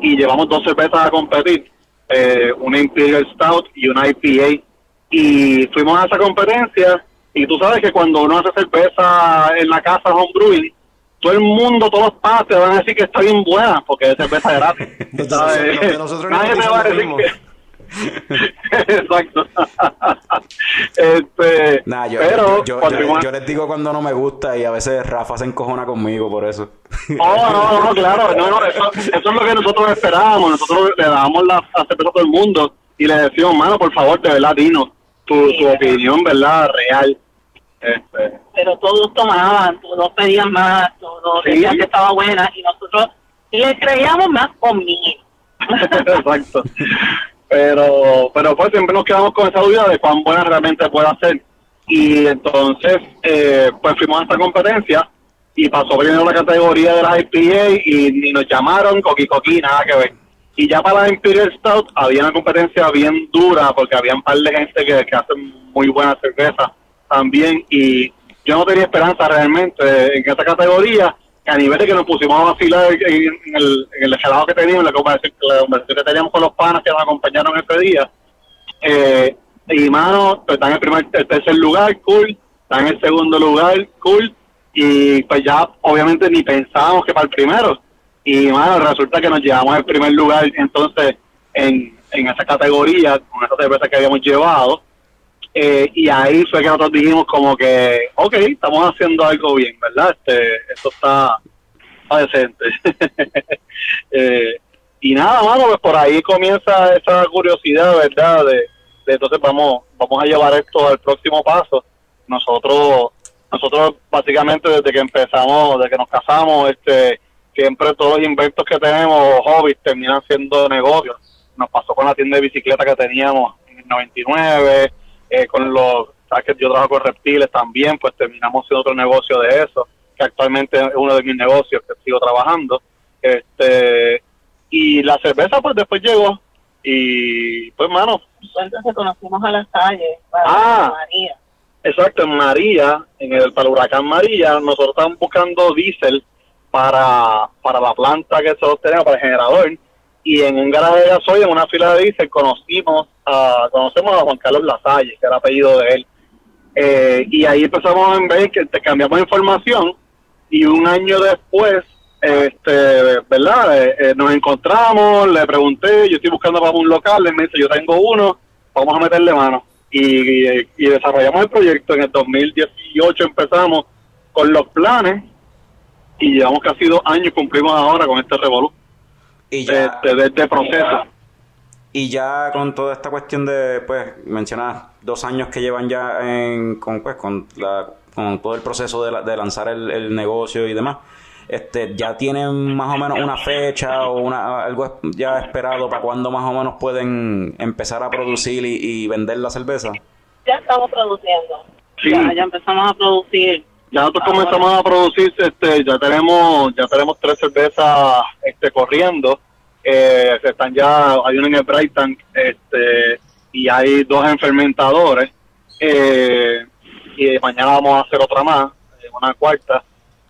y llevamos dos cervezas a competir, eh, una Imperial Stout y una IPA. Y fuimos a esa competencia y tú sabes que cuando uno hace cerveza en la casa homebrewing, todo el mundo, todos los padres te van a decir que está bien buena porque es cerveza gratis. que nosotros Nadie no te va a decir que... Exacto. este, Nah, yo, pero yo, yo, cuando yo- fuimos- yo les digo cuando no me gusta y a veces Rafa se encojona conmigo por eso. Oh, no, no, claro, no, no, eso, eso es lo que nosotros esperábamos. Nosotros le damos la, cerveza a todo el mundo y le decimos, mano, por favor, de verdad, dinos tu, tu opinión, ¿verdad? Real. Este, pero todos tomaban, todos pedían más, todos Sí. decían que estaba buena y nosotros le creíamos más conmigo. exacto. Pero, pero pues siempre nos quedamos con esa duda de cuán buena realmente puede ser. Y entonces, eh, pues fuimos a esta competencia y pasó primero la categoría de las IPA y ni nos llamaron coqui coqui, nada que ver. Y ya para la Imperial Stout había una competencia bien dura porque había un par de gente que, que hacen muy buena cerveza también y yo no tenía esperanza realmente en esta categoría a nivel de que nos pusimos a vacilar en, el, en el que teníamos, la conversación, que teníamos con los panas que nos acompañaron ese día. Eh, y mano, pues, está en el primer, el tercer lugar, cool, está en el segundo lugar, cool, y pues ya obviamente ni pensábamos que para el primero. Y mano, resulta que nos llevamos al primer lugar entonces en, en esa categoría, con esa cerveza que habíamos llevado. Eh, y ahí fue que nosotros dijimos como que, ok, estamos haciendo algo bien, ¿verdad? Este, esto está, decente. Eh, y nada, mano, pues por ahí comienza esa curiosidad, ¿verdad? De, entonces vamos, vamos a llevar esto al próximo paso. Nosotros, nosotros básicamente desde que empezamos, desde que nos casamos, este, siempre todos los inventos que tenemos, hobbies, terminan siendo negocios. Nos pasó con la tienda de bicicleta que teníamos en el 99, eh, con los, sabes que yo trabajo con reptiles también, pues terminamos siendo otro negocio de eso, que actualmente es uno de mis negocios que sigo trabajando. Este, y la cerveza pues después llegó y pues mano, Entonces conocimos a las calles para Ah. María. Exacto, en María, en el para el huracán María, nosotros estamos buscando diésel para, para la planta que nosotros tenemos, para el generador, y en un garaje de gasoil, en una fila de diésel, conocimos a, conocemos a Juan Carlos Lasalle, que era apellido de él. Eh, y ahí empezamos a ver que te cambiamos información, y un año después, este, ¿verdad? Eh, eh, nos encontramos, le pregunté, yo estoy buscando para un local, él me dice, yo tengo uno, vamos a meterle mano. Y, desarrollamos el proyecto, en el 2018 empezamos con los planes, y llevamos casi dos años, cumplimos ahora con este revolú, Y ya, de- de este proceso. y ya con toda esta cuestión de, pues, mencionas dos años que llevan ya en, con, pues, con, la, con todo el proceso de, la- de lanzar el, el negocio y demás. Este, ya tienen más o menos una fecha o una algo ya esperado para cuándo más o menos pueden empezar a producir y, y vender la cerveza. Ya estamos produciendo. Sí. Ya, ya empezamos a producir. Ya nosotros comenzamos a producir, este, ya tenemos, ya tenemos tres cervezas este, corriendo. Eh, se están ya, hay uno en el Brighton este, y hay dos en fermentadores. Eh, y mañana vamos a hacer otra más, eh, una cuarta.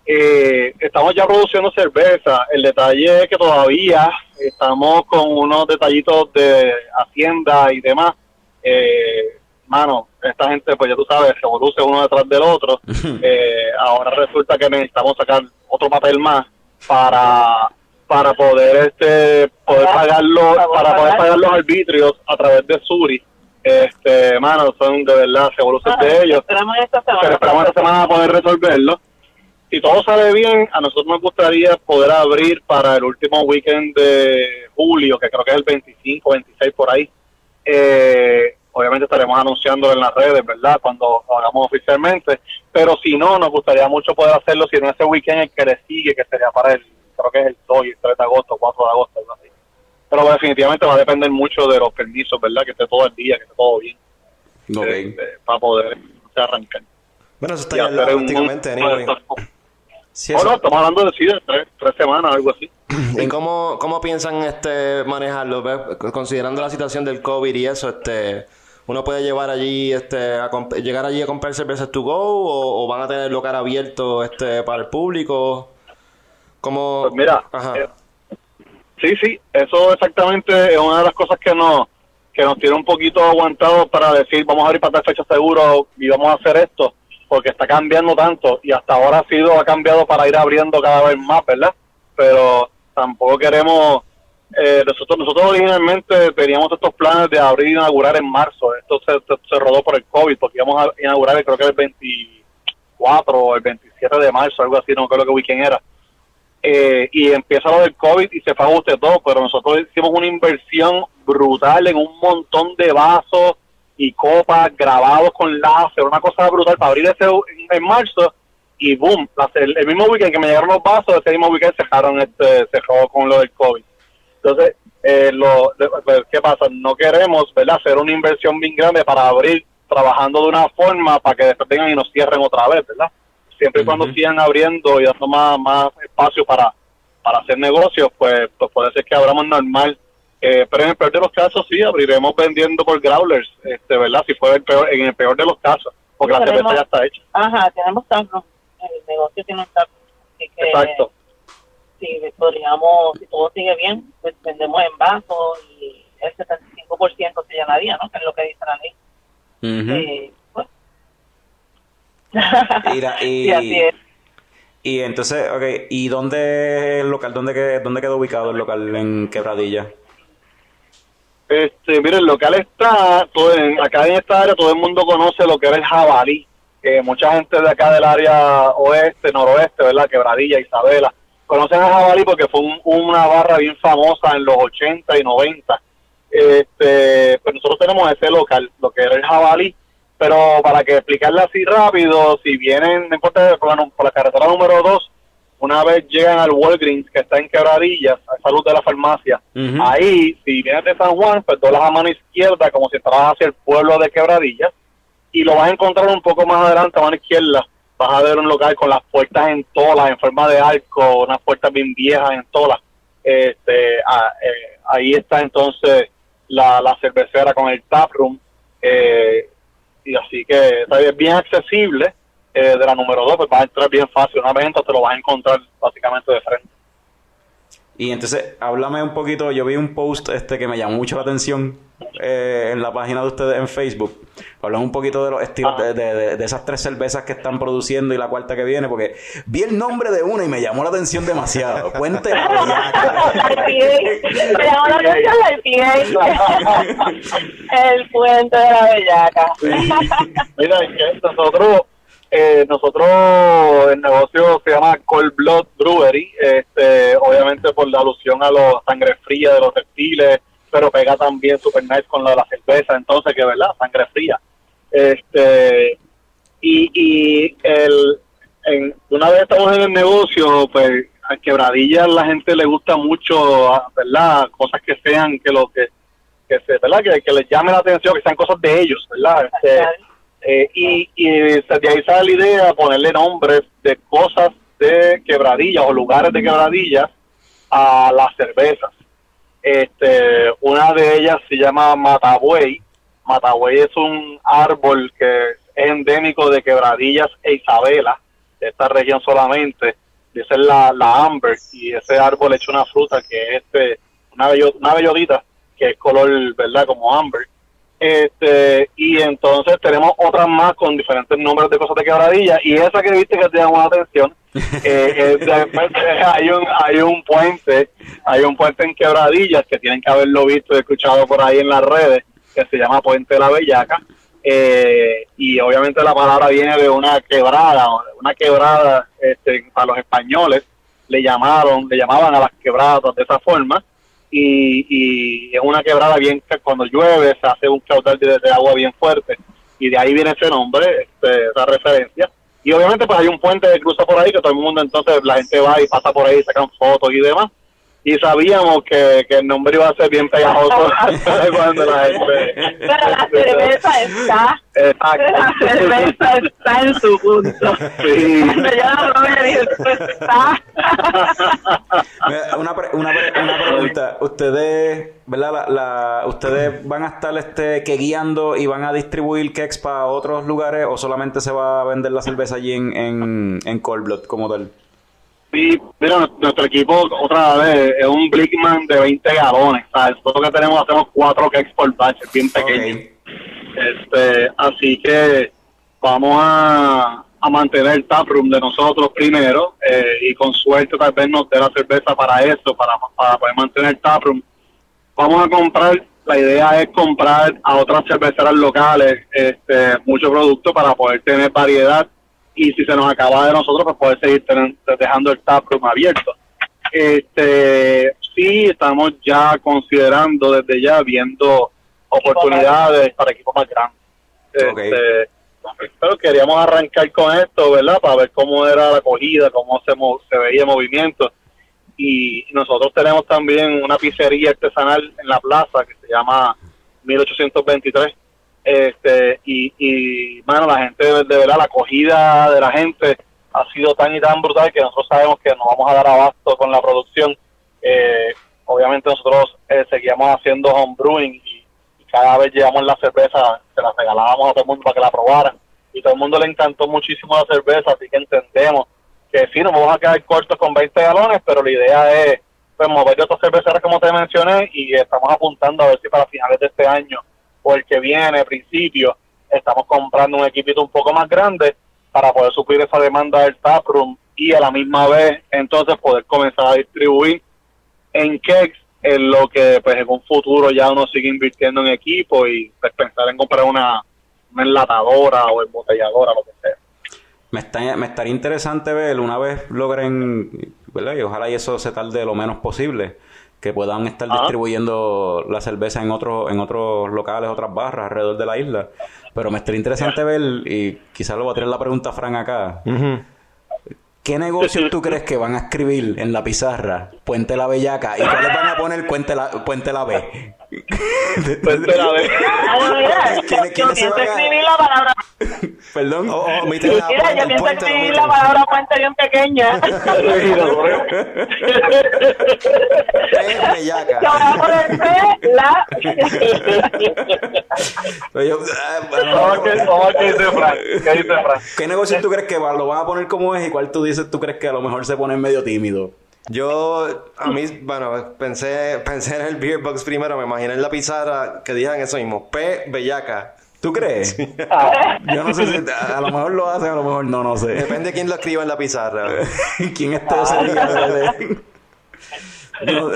Eh, estamos ya produciendo cerveza. El detalle es que todavía estamos con unos detallitos de Hacienda y demás. Eh, mano, esta gente, pues ya tú sabes, se produce uno detrás del otro. Eh, ahora resulta que necesitamos sacar otro papel más para para poder este poder pagarlo para poder pagar los arbitrios a través de Suri este mano son de verdad revoluciones de ellos Esperamos esta pero semana. esperamos esta semana poder resolverlo. Si todo sale bien, a nosotros nos gustaría poder abrir para el último weekend de julio, que creo que es el 25, 26 por ahí. Eh, obviamente estaremos anunciándolo en las redes, ¿verdad? Cuando lo hagamos oficialmente. Pero si no, nos gustaría mucho poder hacerlo si en ese weekend el que le sigue, que sería para el, creo que es el 2 y el 3 de agosto, 4 de agosto, algo así. Pero definitivamente va a depender mucho de los permisos, ¿verdad? Que esté todo el día, que esté todo bien, Ok. eh, eh, para poder arrancar. Bueno, eso está ya prácticamente. Sí, Oh, eso- no, estamos hablando de sí, de tres, tres semanas, algo así. ¿Y cómo, cómo piensan este manejarlo? ¿Ves? Considerando la situación del COVID y eso, este uno puede llevar allí este a llegar allí a comprar cervezas to go o, o van a tener el local abierto este para el público? ¿Cómo Pues mira, Ajá. eh, sí, sí, eso exactamente es una de las cosas que nos que nos tiene un poquito aguantados para decir vamos a abrir para tal fecha seguro y vamos a hacer esto, porque está cambiando tanto y hasta ahora ha sido ha cambiado para ir abriendo cada vez más, ¿verdad? Pero tampoco queremos eh, nosotros nosotros originalmente teníamos estos planes de abrir e inaugurar en marzo, esto se, se, rodó por el COVID porque íbamos a inaugurar creo que el 24 o el 27 de marzo, algo así, no creo que weekend era eh, y empieza lo del COVID y se fue a usted todo, pero nosotros hicimos una inversión brutal en un montón de vasos y copas grabados con láser, una cosa brutal para abrir ese en, marzo y boom, el, el mismo weekend que me llegaron los vasos, ese mismo weekend cerraron este, cerró con lo del COVID. Entonces, eh, lo, pues, ¿qué pasa? No queremos, ¿verdad?, hacer una inversión bien grande para abrir trabajando de una forma para que después vengan y nos cierren otra vez, ¿verdad? Siempre y cuando sigan abriendo y dando más, más espacio para, para hacer negocios, pues, pues puede ser que abramos normal. Eh, pero en el peor de los casos, sí, abriremos vendiendo por growlers, este, ¿verdad? Si fuera el peor, en el peor de los casos, porque la cerveza ya está hecha. Ajá, tenemos taproom. El negocio tiene un que Exacto. Si podríamos, si todo sigue bien, pues vendemos en vasos y el 75% se llenaría, ¿no? Que es lo que dice la ley. Eh, pues. Y la- y- Sí, así es. Y entonces, ok, ¿y dónde el local? ¿Dónde, dónde quedó ubicado el local en Quebradilla? Este, mire, el local está, todo en- acá en esta área todo el mundo conoce lo que era el jabalí. que mucha gente de acá del área oeste, noroeste, ¿verdad? Quebradilla, Isabela, conocen al jabalí porque fue un- una barra bien famosa en los 80 y 90. Este, pues nosotros tenemos ese local, lo que era el jabalí, pero para que explicarle así rápido, si vienen, no importa, por la, por la carretera número 2, una vez llegan al Walgreens, que está en Quebradillas, a salud de la farmacia, ahí, si vienes de San Juan, pues doblas a mano izquierda, como si estabas hacia el pueblo de Quebradillas, y lo vas a encontrar un poco más adelante, a mano izquierda, vas a ver un local con las puertas en tolas, en forma de arco, unas puertas bien viejas en tolas. Este, a- eh, ahí está entonces la, la cervecera con el taproom, eh, y así que está bien- accesible. eh, de la número 2, pues vas a entrar bien fácil. Una vez entras, te lo vas a encontrar básicamente de frente. Y entonces, háblame un poquito, yo vi un post este que me llamó mucho la atención eh, en la página de ustedes en Facebook. Hablan un poquito de los estilos de, de- de- de esas tres cervezas que están produciendo y la cuarta que viene, porque vi el nombre de una y me llamó la atención demasiado. Puente La Bellaca. Me llamó la atención el pie. El puente de la Bellaca. Mira, es que nosotros, eh, nosotros, el negocio se llama Cold Blood Brewery, este, obviamente por la alusión a la sangre fría de los textiles, pero pega también super nice con lo de la cerveza, entonces que verdad, sangre fría. Este, y, y el, en, una vez estamos en el negocio, pues a quebradillas la gente le gusta mucho, ¿verdad? Cosas que sean, que lo que, que se, ¿verdad? Que, que les llame la atención, que sean cosas de ellos, ¿verdad? Este, eh, y, y de ahí sale la idea de ponerle nombres de cosas de quebradillas o lugares de quebradillas a las cervezas. Este, una de ellas se llama Matabuey. Matabuey es un árbol que es endémico de Quebradillas e Isabela, de esta región solamente. Esa es la, la amber, y ese árbol echa una fruta que es este, una, bello- una bellodita, que es color, ¿verdad? Como amber. Este, y entonces tenemos otras más con diferentes nombres de cosas de quebradilla y esa que viste que te llamó la atención eh, es de- hay un hay un puente hay un puente en quebradillas que tienen que haberlo visto y escuchado por ahí en las redes que se llama Puente de la Bellaca eh, y obviamente la palabra viene de una quebrada una quebrada este, para los españoles le llamaron le llamaban a las quebradas de esa forma y, y es una quebrada bien cuando llueve se hace un caudal de, de agua bien fuerte y de ahí viene ese nombre, este, esa referencia. Y obviamente pues hay un puente que cruza por ahí que todo el mundo entonces la gente va y pasa por ahí, sacan fotos y demás. Y sabíamos que, que el nombre iba a ser bien pegajoso cuando la gente... Pero la cerveza está, Exacto. la cerveza está en su punto. Sí. Cuando yo la probé, dije, "Esto está. Mira, Una, pre- una, pre- una pregunta. Ustedes, ¿verdad? La, la- ¿Ustedes van a estar este, que guiando y van a distribuir cakes para otros lugares o solamente se va a vender la cerveza allí en, en, en Cold Blood como tal? Sí, mira, nuestro equipo otra vez es un Blickman de 20 galones. ¿sabes? Nosotros que tenemos, hacemos cuatro cakes por batch, es bien pequeño. Este, así que vamos a, a mantener el taproom de nosotros primero eh, y con suerte tal vez nos dé la cerveza para eso, para, para poder mantener el taproom. Vamos a comprar, la idea es comprar a otras cerveceras locales este, mucho producto para poder tener variedad y si se nos acaba de nosotros pues poder seguir dejando el taproom abierto. Este, sí, estamos ya considerando desde ya viendo oportunidades para equipos más grandes. Este, pero queríamos arrancar con esto, ¿verdad? Para ver cómo era la acogida, cómo se, mo- se veía el movimiento. Y nosotros tenemos también una pizzería artesanal en la plaza que se llama 1823. Este, y, y, mano, la gente, de, verdad, la acogida de la gente ha sido tan y tan brutal que nosotros sabemos que nos vamos a dar abasto con la producción. Eh, obviamente nosotros eh, seguíamos haciendo homebrewing y, y cada vez llevamos la cerveza, se la regalábamos a todo el mundo para que la probaran. Y todo el mundo le encantó muchísimo la cerveza, así que entendemos que sí, nos vamos a quedar cortos con 20 galones, pero la idea es pues, mover de otras cerveceras como te mencioné y estamos apuntando a ver si para finales de este año o el que viene, principio, estamos comprando un equipito un poco más grande para poder suplir esa demanda del taproom y a la misma vez entonces poder comenzar a distribuir en cakes en lo que pues en un futuro ya uno sigue invirtiendo en equipo y pues, pensar en comprar una, enlatadora o embotelladora, lo que sea. Me, está, me estaría interesante ver una vez logren. Y ojalá y eso se tarde lo menos posible, que puedan estar Ajá. distribuyendo la cerveza en otros en otros locales, otras barras alrededor de la isla. Pero me estaría interesante ver, y quizás lo voy a tener la pregunta a Fran acá. ¿Qué negocios tú crees que van a escribir en la pizarra Puente La Bellaca y cuáles van a poner Puente La, Puente la B? Mira, yo, ¿Quiénes- yo quiénes se pienso escribir la palabra. Perdón. Oh, oh, Mira, yo puente, pienso escribir la palabra puente bien pequeña. ¿Qué negocio tú crees que va- lo van a poner como es y cuál tú dices tú crees que a lo mejor se pone medio tímido? Yo, a mí, bueno, pensé, pensé en el Beer Box primero, me imaginé en la pizarra que dijeran eso mismo, P, bellaca. ¿Tú crees? Yo no sé si a, a lo mejor lo hacen, a lo mejor no, no sé. Depende de quién lo escriba en la pizarra. ¿Quién esté ese día? Yo,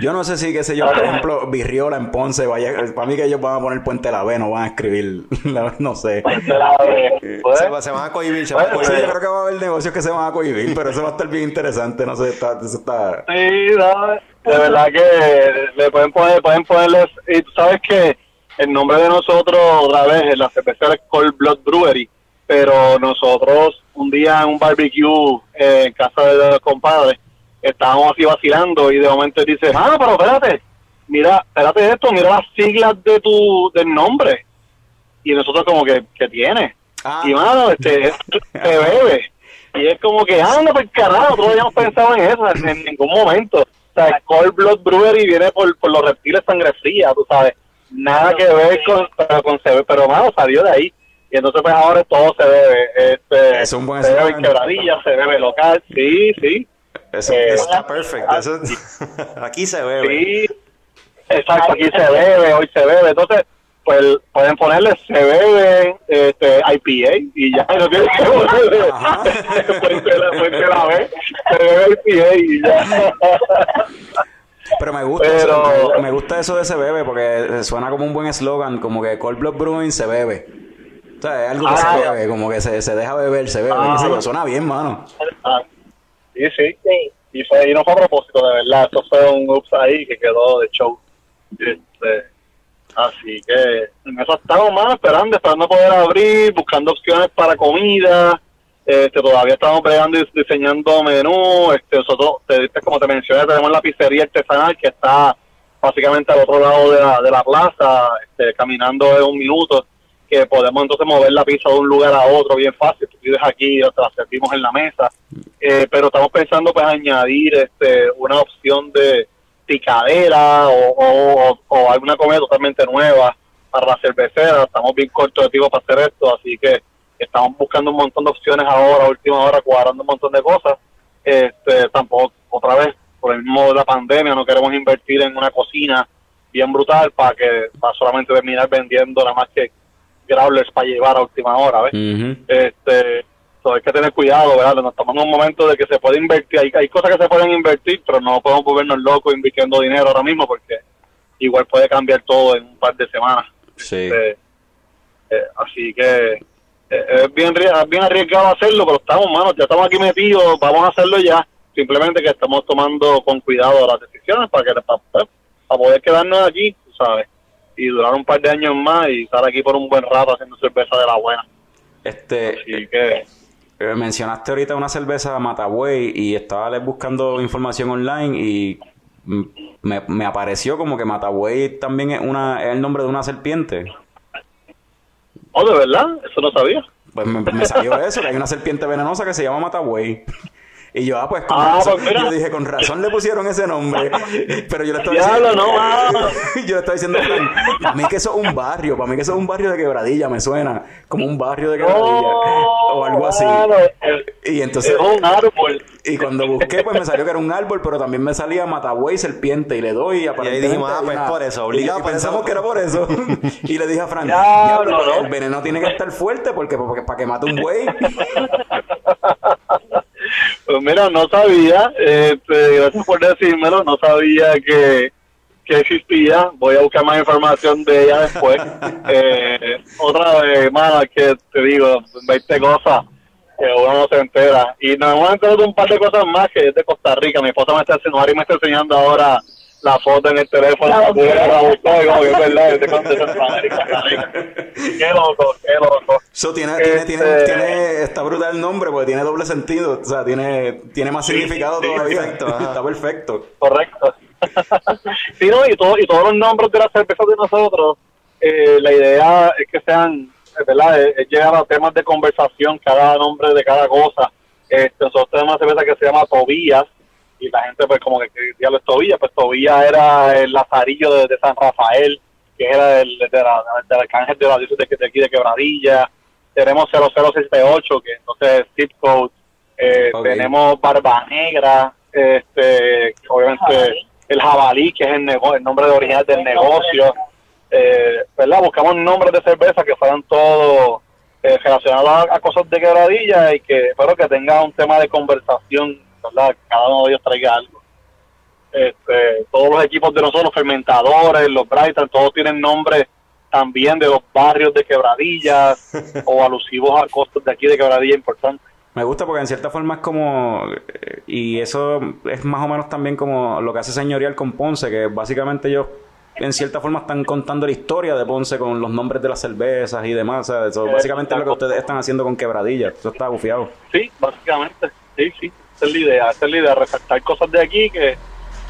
yo no sé si, qué sé yo, por ejemplo, Virriola en Ponce, vaya, para mí que ellos van a poner Puente la B, no van a escribir, la- no sé. Puente La B. ¿Puede? Se, va- se van a cohibir, se van a cohibir. yo creo que va a haber negocios que se van a cohibir, pero eso va a estar bien interesante, no sé, está, eso está... Sí, no, de verdad que le pueden poner, pueden ponerles, y tú sabes que el nombre de nosotros otra vez en la cervecera es Cold Blood Brewery, pero nosotros un día en un barbecue eh, en casa de los compadres estábamos así vacilando y de momento él dice, ah, pero espérate, mira, espérate esto, mira las siglas de tu, del nombre. Y nosotros como que, ¿qué tiene? Ah. Y mano, este, es- se bebe. Y es como que, anda, pues carajo, nosotros habíamos pensado en eso en, ningún momento. O sea, Cold Blood Brewery viene por, por los reptiles sangre fría, tú sabes. Nada que ver con, pero, con CB, pero mano, salió de ahí. Y entonces pues ahora todo se bebe. Este, Es un buen se bebe en quebradilla, se bebe local, sí, sí. Eso, Eh, Está perfecto. Eso- aquí se bebe. Sí, exacto, aquí se bebe, hoy se bebe. Entonces, pues pueden ponerle se bebe este, IPA y ya no tiene que ponerle la, B, se bebe IPA y ya. Pero me gusta, Pero- eso, me gusta eso de se bebe porque suena como un buen eslogan, como que Cold Blood Brewing se bebe. O sea, es algo que Ah, se ya. bebe, como que se, se deja beber, se bebe. Ah. suena bien, mano. Ah, sí, sí, Y, fue, y no fue a propósito, de verdad. Eso fue un ups ahí que quedó de show. Este, así que en eso estamos más esperando, esperando poder abrir, buscando opciones para comida. Este, todavía estamos bregando y diseñando menú. Este, nosotros, te- como te mencioné, tenemos la pizzería artesanal que está básicamente al otro lado de la, de la plaza, este, caminando en un minuto, que podemos entonces mover la pizza de un lugar a otro bien fácil. Tú pides aquí, te la servimos en la mesa. Eh, pero estamos pensando pues añadir este, una opción de picadera o, o, alguna comida totalmente nueva para la cervecera. Estamos bien cortos de tiempo para hacer esto, así que estamos buscando un montón de opciones ahora, última hora, cuadrando un montón de cosas. Este, tampoco, otra vez, por el mismo de la pandemia, no queremos invertir en una cocina bien brutal para que para solamente terminar vendiendo nada más que growlers para llevar a última hora, ¿ves? Ujú. este so, hay que tener cuidado, ¿verdad? Nos estamos en un momento de que se puede invertir, hay, hay cosas que se pueden invertir, pero no podemos volvernos locos invirtiendo dinero ahora mismo porque igual puede cambiar todo en un par de semanas. Sí. Este, eh, así que eh, es bien, bien arriesgado hacerlo, pero estamos, mano, ya estamos aquí metidos, vamos a hacerlo ya. Simplemente que estamos tomando con cuidado las decisiones para que para, para poder quedarnos aquí, tú sabes, y durar un par de años más y estar aquí por un buen rato haciendo cerveza de la buena. Este, Así que eh, mencionaste ahorita una cerveza Matagüey y estaba buscando información online y me, me apareció como que Matagüey también es, una, es el nombre de una serpiente. Oh, de verdad, eso no sabía. Pues me, me salió eso, que hay una serpiente venenosa que se llama Matagüey. Y yo, ah, pues con Ah, razón, pues yo dije, con razón le pusieron ese nombre. Pero yo le estaba Diablo, diciendo, no, yo le estaba diciendo, para mí que eso es un barrio, para mí que eso es un barrio de quebradilla, me suena, como un barrio de quebradilla, o algo así. el- Y entonces, es un árbol. y cuando busqué, pues me salió que era un árbol, pero también me salía Matagüey serpiente, y le doy, y aparentemente dijimos, ah, pues una- por eso, y- obligado y por pensamos eso. que era por eso. y le dije a Frank, Diablo, "Diablo, ¿no? el veneno tiene que estar fuerte, porque, porque para que mate un buey. Pues mira, no sabía, este, gracias por decírmelo, no sabía que, que existía. Voy a buscar más información de ella después. Eh, otra vez, es que te digo, 20 cosas que uno no se entera. Y nos hemos enterado de un par de cosas más que es de Costa Rica. Mi esposa me está enseñando, Ari me está enseñando ahora la foto en el teléfono. La buscó y como que es verdad, es de Centroamérica, Costa Rica. Qué loco, qué loco. Eso tiene, tiene, tiene, Este- tiene, está brutal el nombre porque tiene doble sentido, o sea, tiene, tiene más significado sí, todavía. perfecto, está perfecto. Correcto. sí, no, y, todo, y todos los nombres de las cervezas de nosotros, eh, la idea es que sean, ¿verdad? Es, es llegar a temas de conversación, cada nombre de cada cosa. Este, nosotros tenemos una cerveza que se llama Tobías, y la gente pues como que que diablo es Tobías, pues Tobías era el lazarillo de, de San Rafael, que era el de la, del arcángel de la diócesis de, de aquí de Quebradilla. Tenemos 00668, que entonces es zip code. Eh. Tenemos Barba Negra, este, obviamente el jabalí, que es el, nego- el nombre original del negocio. Eh, ¿verdad? Buscamos nombres de cerveza que fueran todos eh, relacionados a, a cosas de quebradilla y que espero que tenga un tema de conversación, ¿verdad? Cada uno de ellos traiga algo. Este, todos los equipos de nosotros, los fermentadores, los Brighton, todos tienen nombres también de los barrios de quebradillas o alusivos a cosas de aquí de quebradilla importantes. Me gusta porque en cierta forma es como, eh, y eso es más o menos también como lo que hace Señorial con Ponce, que básicamente ellos en cierta forma están contando la historia de Ponce con los nombres de las cervezas y demás. o sea, eso básicamente es lo que ustedes están haciendo con Quebradilla. Eso está bufiado. Sí, básicamente, sí, sí, esa es la idea, esa es la idea, resaltar cosas de aquí que,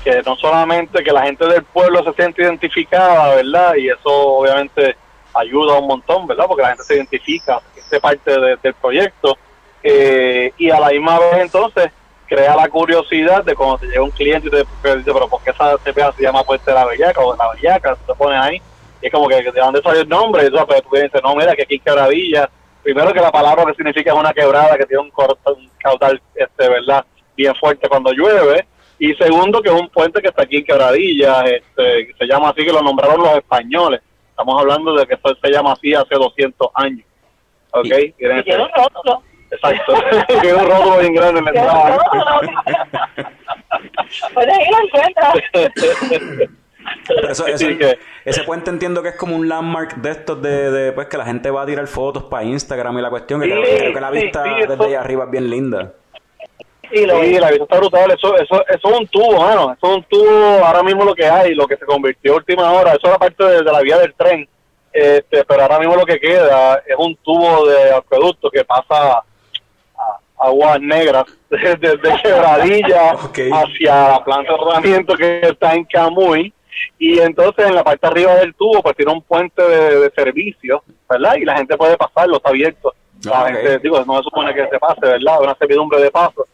que no solamente que la gente del pueblo se siente identificada, ¿verdad? Y eso obviamente ayuda un montón, ¿verdad? Porque la gente se identifica, se parte de- del proyecto. Eh, y a la misma vez entonces crea la curiosidad de cuando te llega un cliente y te dice, pero ¿por qué esa cerveza se llama Puente de la Bellaca o la Bellaca? Tú te pones ahí y es como que de dónde salió el nombre, y tú, pues, tú dices, no, mira que aquí en Quebradilla, primero que la palabra que significa es una quebrada que tiene un, corto, un caudal, este, ¿verdad? Bien fuerte cuando llueve, y segundo que es un puente que está aquí en Quebradilla, este, que se llama así, que lo nombraron los españoles, estamos hablando de que eso se llama así hace 200 años, ¿ok? Y tiene un rótulo. Exacto, tiene un rótulo bien grande en la entrada. Pues ahí lo encuentras. Pero eso- eso- Así que- ese puente entiendo que es como un landmark de estos de, de, pues que la gente va a tirar fotos para Instagram y la cuestión que Sí, creo, creo que la vista sí, desde eso- allá arriba es bien linda. Sí, es. la vista está brutal. Eso, eso, eso es un tubo, mano. Eso es un tubo ahora mismo lo que hay, lo que se convirtió a última hora. Eso era parte de, de la vía del tren. Este, pero ahora mismo lo que queda es un tubo de acueducto que pasa a aguas negras desde, Quebradilla Ok. hacia la planta de rodamiento que está en Camuy. Y entonces en la parte arriba del tubo pues tiene un puente de, de servicio, ¿verdad? Y la gente puede pasarlo, está abierto. La Ah, gente, digo, no se supone que se pase, ¿verdad? Una servidumbre de paso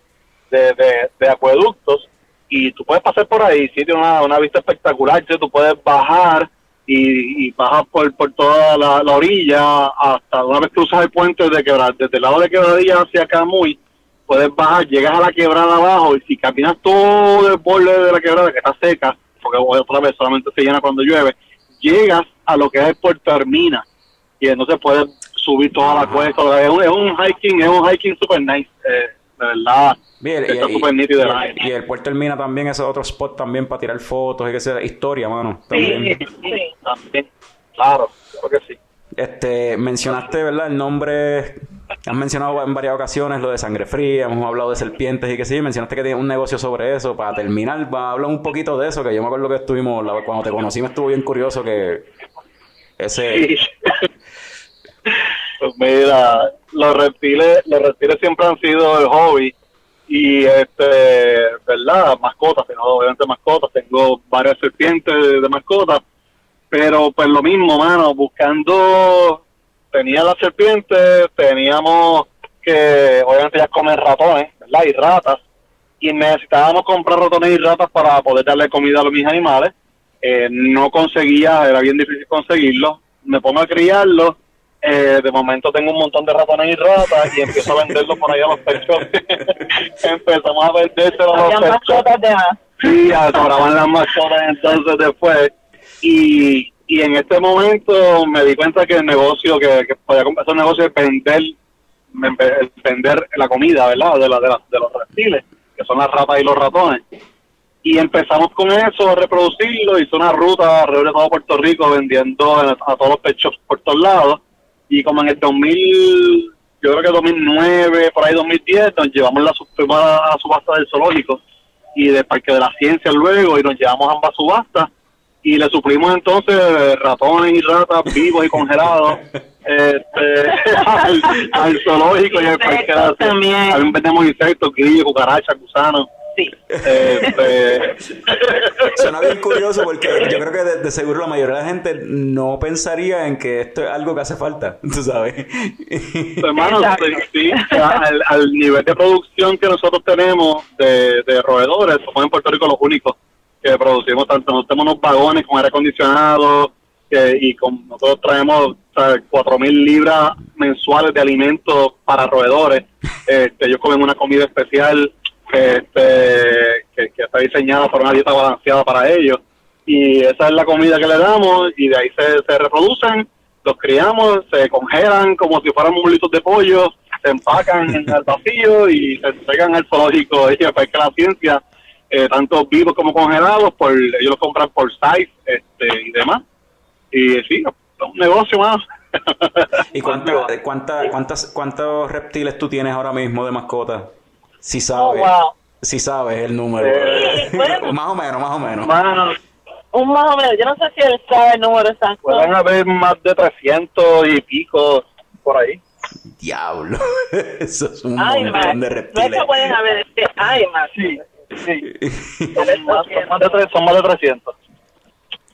de, de, de acueductos y tú puedes pasar por ahí, sí, tiene una, una vista espectacular, sí, tú puedes bajar y, y bajar por, por toda la, la orilla hasta una vez cruzas el puente de quebrada, desde el lado de quebradilla hacia Camuy, puedes bajar, llegas a la quebrada abajo y si caminas todo el borde de la quebrada que está seca, porque otra vez solamente se llena cuando llueve, llegas a lo que es el Puerto Hermina y entonces puedes subir toda la cuesta, es un, es un hiking, es un hiking super nice, eh, de verdad. Bien, y, Está y- nítido. y- y el puerto Hermina también es otro spot también para tirar fotos y que sea historia, mano. Sí, También. sí, también. Claro, creo que sí. Este, mencionaste, ¿verdad? El nombre, has mencionado en varias ocasiones lo de sangre fría, hemos hablado de serpientes y que sí, mencionaste que tienes un negocio sobre eso. Para terminar, va a hablar un poquito de eso, que yo me acuerdo que estuvimos, la- cuando te conocí me estuvo bien curioso que ese... Pues mira, los reptiles, los reptiles siempre han sido el hobby y este, verdad, mascotas, tengo obviamente mascotas, tengo varias serpientes de mascotas, pero pues lo mismo, mano, buscando, tenía las serpientes, teníamos que, obviamente ya comen ratones, ¿verdad? Y ratas, y necesitábamos comprar ratones y ratas para poder darle comida a los mis animales. Eh, no conseguía, era bien difícil conseguirlo. Me pongo a criarlos. Eh, de momento tengo un montón de ratones y ratas y empiezo a venderlos por ahí a los pechos. Empezamos a vendérselos a los pechos. Sí, sobraban las mascotas entonces después. Y, y en este momento me di cuenta que el negocio, que, que podía empezar un negocio de vender, vender la comida, ¿verdad? De, la, de, la- de los reptiles, que son las ratas y los ratones. Y empezamos con eso, a reproducirlo, hice una ruta alrededor de todo Puerto Rico vendiendo a, todos los pet shops por todos lados. Y como en el 2000, yo creo que 2009, por ahí 2010, nos llevamos la subasta del zoológico y del Parque de la Ciencia luego y nos llevamos ambas subastas y le suplimos entonces eh, ratones y ratas vivos y congelados este, al, al zoológico y al Parque también. Vendemos insectos, grillos, cucarachas, gusanos. Sí. Este, Suena bien curioso porque yo creo que de, de seguro la mayoría de la gente no pensaría en que esto es algo que hace falta, tú sabes. Pues, hermano, sí, al, al nivel de producción que nosotros tenemos de, de roedores, somos en Puerto Rico los únicos que producimos tanto. Nosotros tenemos unos vagones con aire acondicionado que- y con, nosotros traemos cuatro mil libras mensuales de alimentos para roedores. Este, ellos comen una comida especial este, que, que está diseñada para una dieta balanceada para ellos. Y esa es la comida que le damos y de ahí se, se reproducen los criamos, se congelan como si fueran mulitos de pollo, se empacan en el vacío y se entregan al zoológico y al Parque de la Ciencia, eh, tanto vivos como congelados, por ellos los compran por size este, y demás. Y sí, es un negocio más. ¿Y cuánta, cuánta- cuántas, cuántos reptiles tú tienes ahora mismo de mascota? Si Oh, sabes, wow. si sabes el número. Eh, bueno. más o menos, más o menos. Un más o menos. Yo no sé si él sabe el número exacto. pueden haber más de 300 y pico por ahí. Diablo. Eso es un Ay, montón man. de No es reptiles. que pueden haber. es que Ay, man. Sí, sí. Son más, de, tres- son más de 300.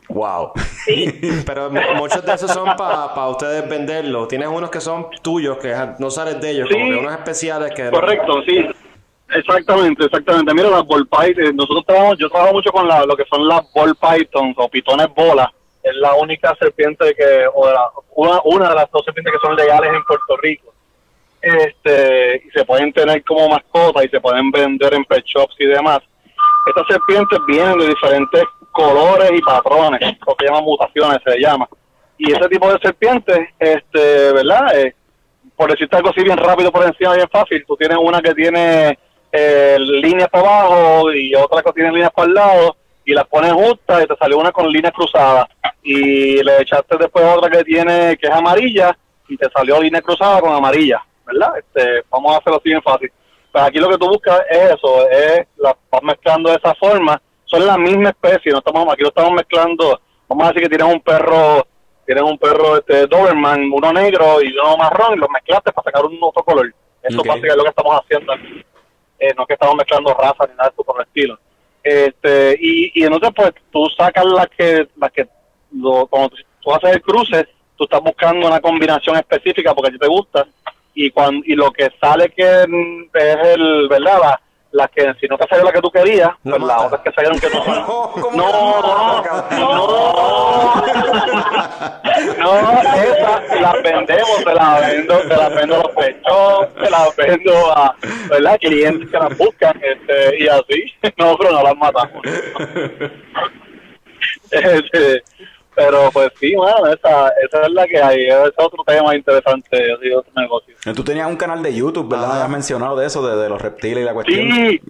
Wow. Pero mu- muchos de esos son para ustedes venderlos. Tienes unos que son tuyos, que no sales de ellos, como Sí. que unos especiales que... Correcto, sí. Exactamente, exactamente. Mira, las ball pythons, nosotros trabajamos, yo trabajo mucho con la, lo que son las ball pythons o pitones bolas. Es la única serpiente que, o la- una, una de las dos serpientes que son legales en Puerto Rico. Este, y se pueden tener como mascota y se pueden vender en pet shops y demás. Estas serpientes vienen de diferentes colores y patrones, lo que llaman mutaciones, se le llama. Y ese tipo de serpientes, este, ¿verdad? Eh, por decirte algo así bien rápido por encima, bien fácil, tú tienes una que tiene eh, líneas para abajo y otra que tiene líneas para el lado y las pones justas y te salió una con líneas cruzadas y le echaste después otra que tiene que es amarilla y te salió línea cruzada con amarilla, ¿verdad? Este, vamos a hacerlo así bien fácil. Pues aquí lo que tú buscas es eso, es la vas mezclando de esa forma, son la misma especie, no estamos aquí lo estamos mezclando, vamos a decir que tienes un perro tienes un perro este Doberman, uno negro y uno marrón y los mezclaste para sacar un otro color. Eso Ok. básicamente es lo que estamos haciendo aquí. Eh, no es que estamos mezclando razas ni nada de eso por el estilo. Este, y, y entonces pues tú sacas las que, las que lo, cuando tú, tú haces el cruce, tú estás buscando una combinación específica porque a ti te gusta y cuando y lo que sale que es el, ¿verdad? La, la que si no te salió la que tú querías, La pues las otras que salieron que No, ¿cómo no, no, no, no, esas las vendemos, se las vendo, se las vendo a los pechos, se las vendo a, ¿verdad? Clientes que las buscan, este, y así, no, pero no las matamos. Este, pero pues sí, bueno, esa, esa es la que hay, es otro tema interesante, así, otro negocio. Tú tenías un canal de YouTube, ¿verdad? Habías mencionado de eso, de, de los reptiles y la cuestión. Sí,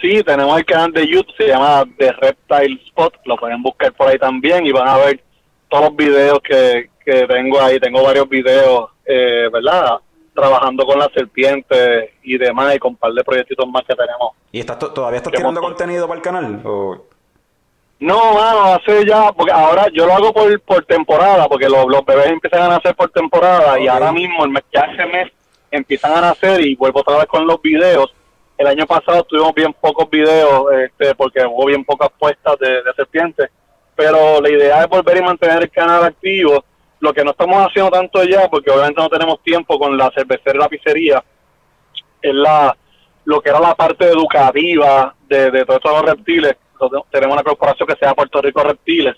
sí, tenemos el canal de YouTube, se llama The Reptile Spot, lo pueden buscar por ahí también y van a ver todos los videos que, que tengo ahí, tengo varios videos, eh, ¿verdad? Trabajando con las serpientes y demás y con un par de proyectitos más que tenemos. ¿Y estás to- todavía estás tirando contenido para el canal? ¿O- No, mano, hace ya, porque ahora yo lo hago por, por temporada, porque los, los bebés empiezan a nacer por temporada y ahora mismo, el mes, ya ese mes, empiezan a nacer y vuelvo otra vez con los videos. El año pasado tuvimos bien pocos videos, este, porque hubo bien pocas puestas de, de serpientes, pero la idea es volver y mantener el canal activo. Lo que no estamos haciendo tanto ya, porque obviamente no tenemos tiempo con la cervecera y la pizzería, es la lo que era la parte educativa de, de todos estos reptiles. Nosotros Tenemos una corporación que se llama Puerto Rico Reptiles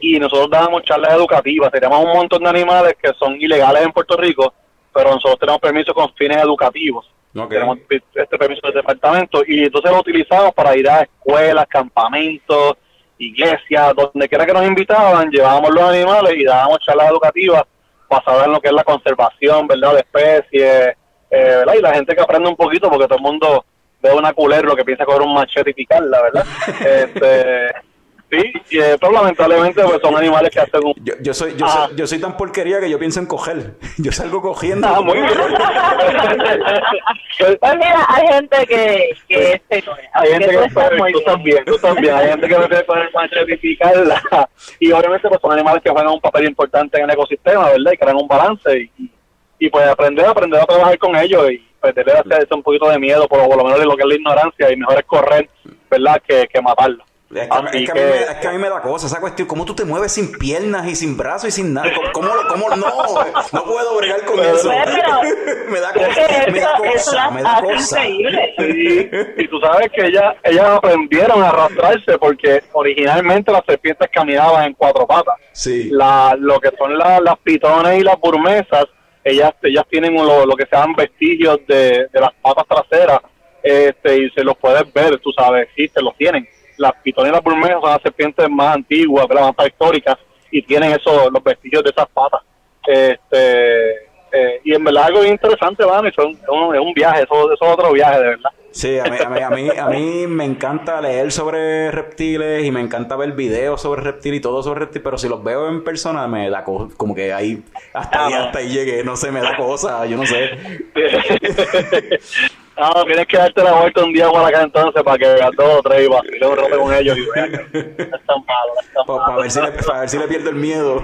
y nosotros dábamos charlas educativas. Tenemos un montón de animales que son ilegales en Puerto Rico, pero nosotros tenemos permiso con fines educativos. Tenemos este permiso del departamento y entonces lo utilizamos para ir a escuelas, campamentos, iglesias, donde quiera que nos invitaban, llevábamos los animales y dábamos charlas educativas basadas en lo que es la conservación, ¿verdad?, de especies, eh, ¿verdad? Y la gente que aprende un poquito, porque todo el mundo ve una culebra lo que piensa coger un machete y picarla, ¿verdad? este, sí, y, eh, pero lamentablemente pues, son animales que hacen un... Yo, yo soy, yo, Ah. soy, yo soy tan porquería que yo pienso en coger. Yo salgo cogiendo. Ah, muy bien. Pues mira, hay gente que, que este, Hay gente que que, tú tú también, tú también. Hay gente que prefiere poner machete y picarla. Y obviamente pues son animales que juegan un papel importante en el ecosistema, ¿verdad? Y crean un balance y, y, y, pues aprender, aprender a trabajar con ellos y perderle a hacer un poquito de miedo, por, por lo menos de lo que es la ignorancia y mejor es correr, ¿verdad? Que, que matarlo. Es que, a mí- Así es que me, es que a mí me da cosa esa cuestión. ¿Cómo tú te mueves sin piernas y sin brazos y sin nada? ¿Cómo, cómo, cómo- no? No puedo bregar con eso. Pues, pero- me da cosa. Me da cosa. Me da cosa. Sí, y tú sabes que ellas, ellas aprendieron a arrastrarse porque originalmente las serpientes caminaban en cuatro patas. Sí. La, lo que son la- las pitones y las burmesas, ellas, ellas tienen lo, lo que se llaman vestigios de, de las patas traseras este, y se los puedes ver, tú sabes, sí, se los tienen. Las las burmesas son las serpientes más antiguas, ¿verdad? más prehistóricas y tienen esos, los vestigios de esas patas. Este, eh, y en verdad algo bien interesante, van, es un, es un- viaje, eso, eso es otro viaje, de verdad. Sí, a mí, a, mí, a, mí, a mí me encanta leer sobre reptiles y me encanta ver videos sobre reptiles y todo sobre reptiles, pero si los veo en persona me da co- como que ahí hasta, ahí, Ah, hasta ahí llegué, no sé, me da cosa, yo no sé. no, tienes que darte la vuelta un día por acá entonces para que veas dos o tres y vacile un rato con ellos y veas que no es tan malo, no es tan Para ver, si le, pa' ver si le pierdo el miedo.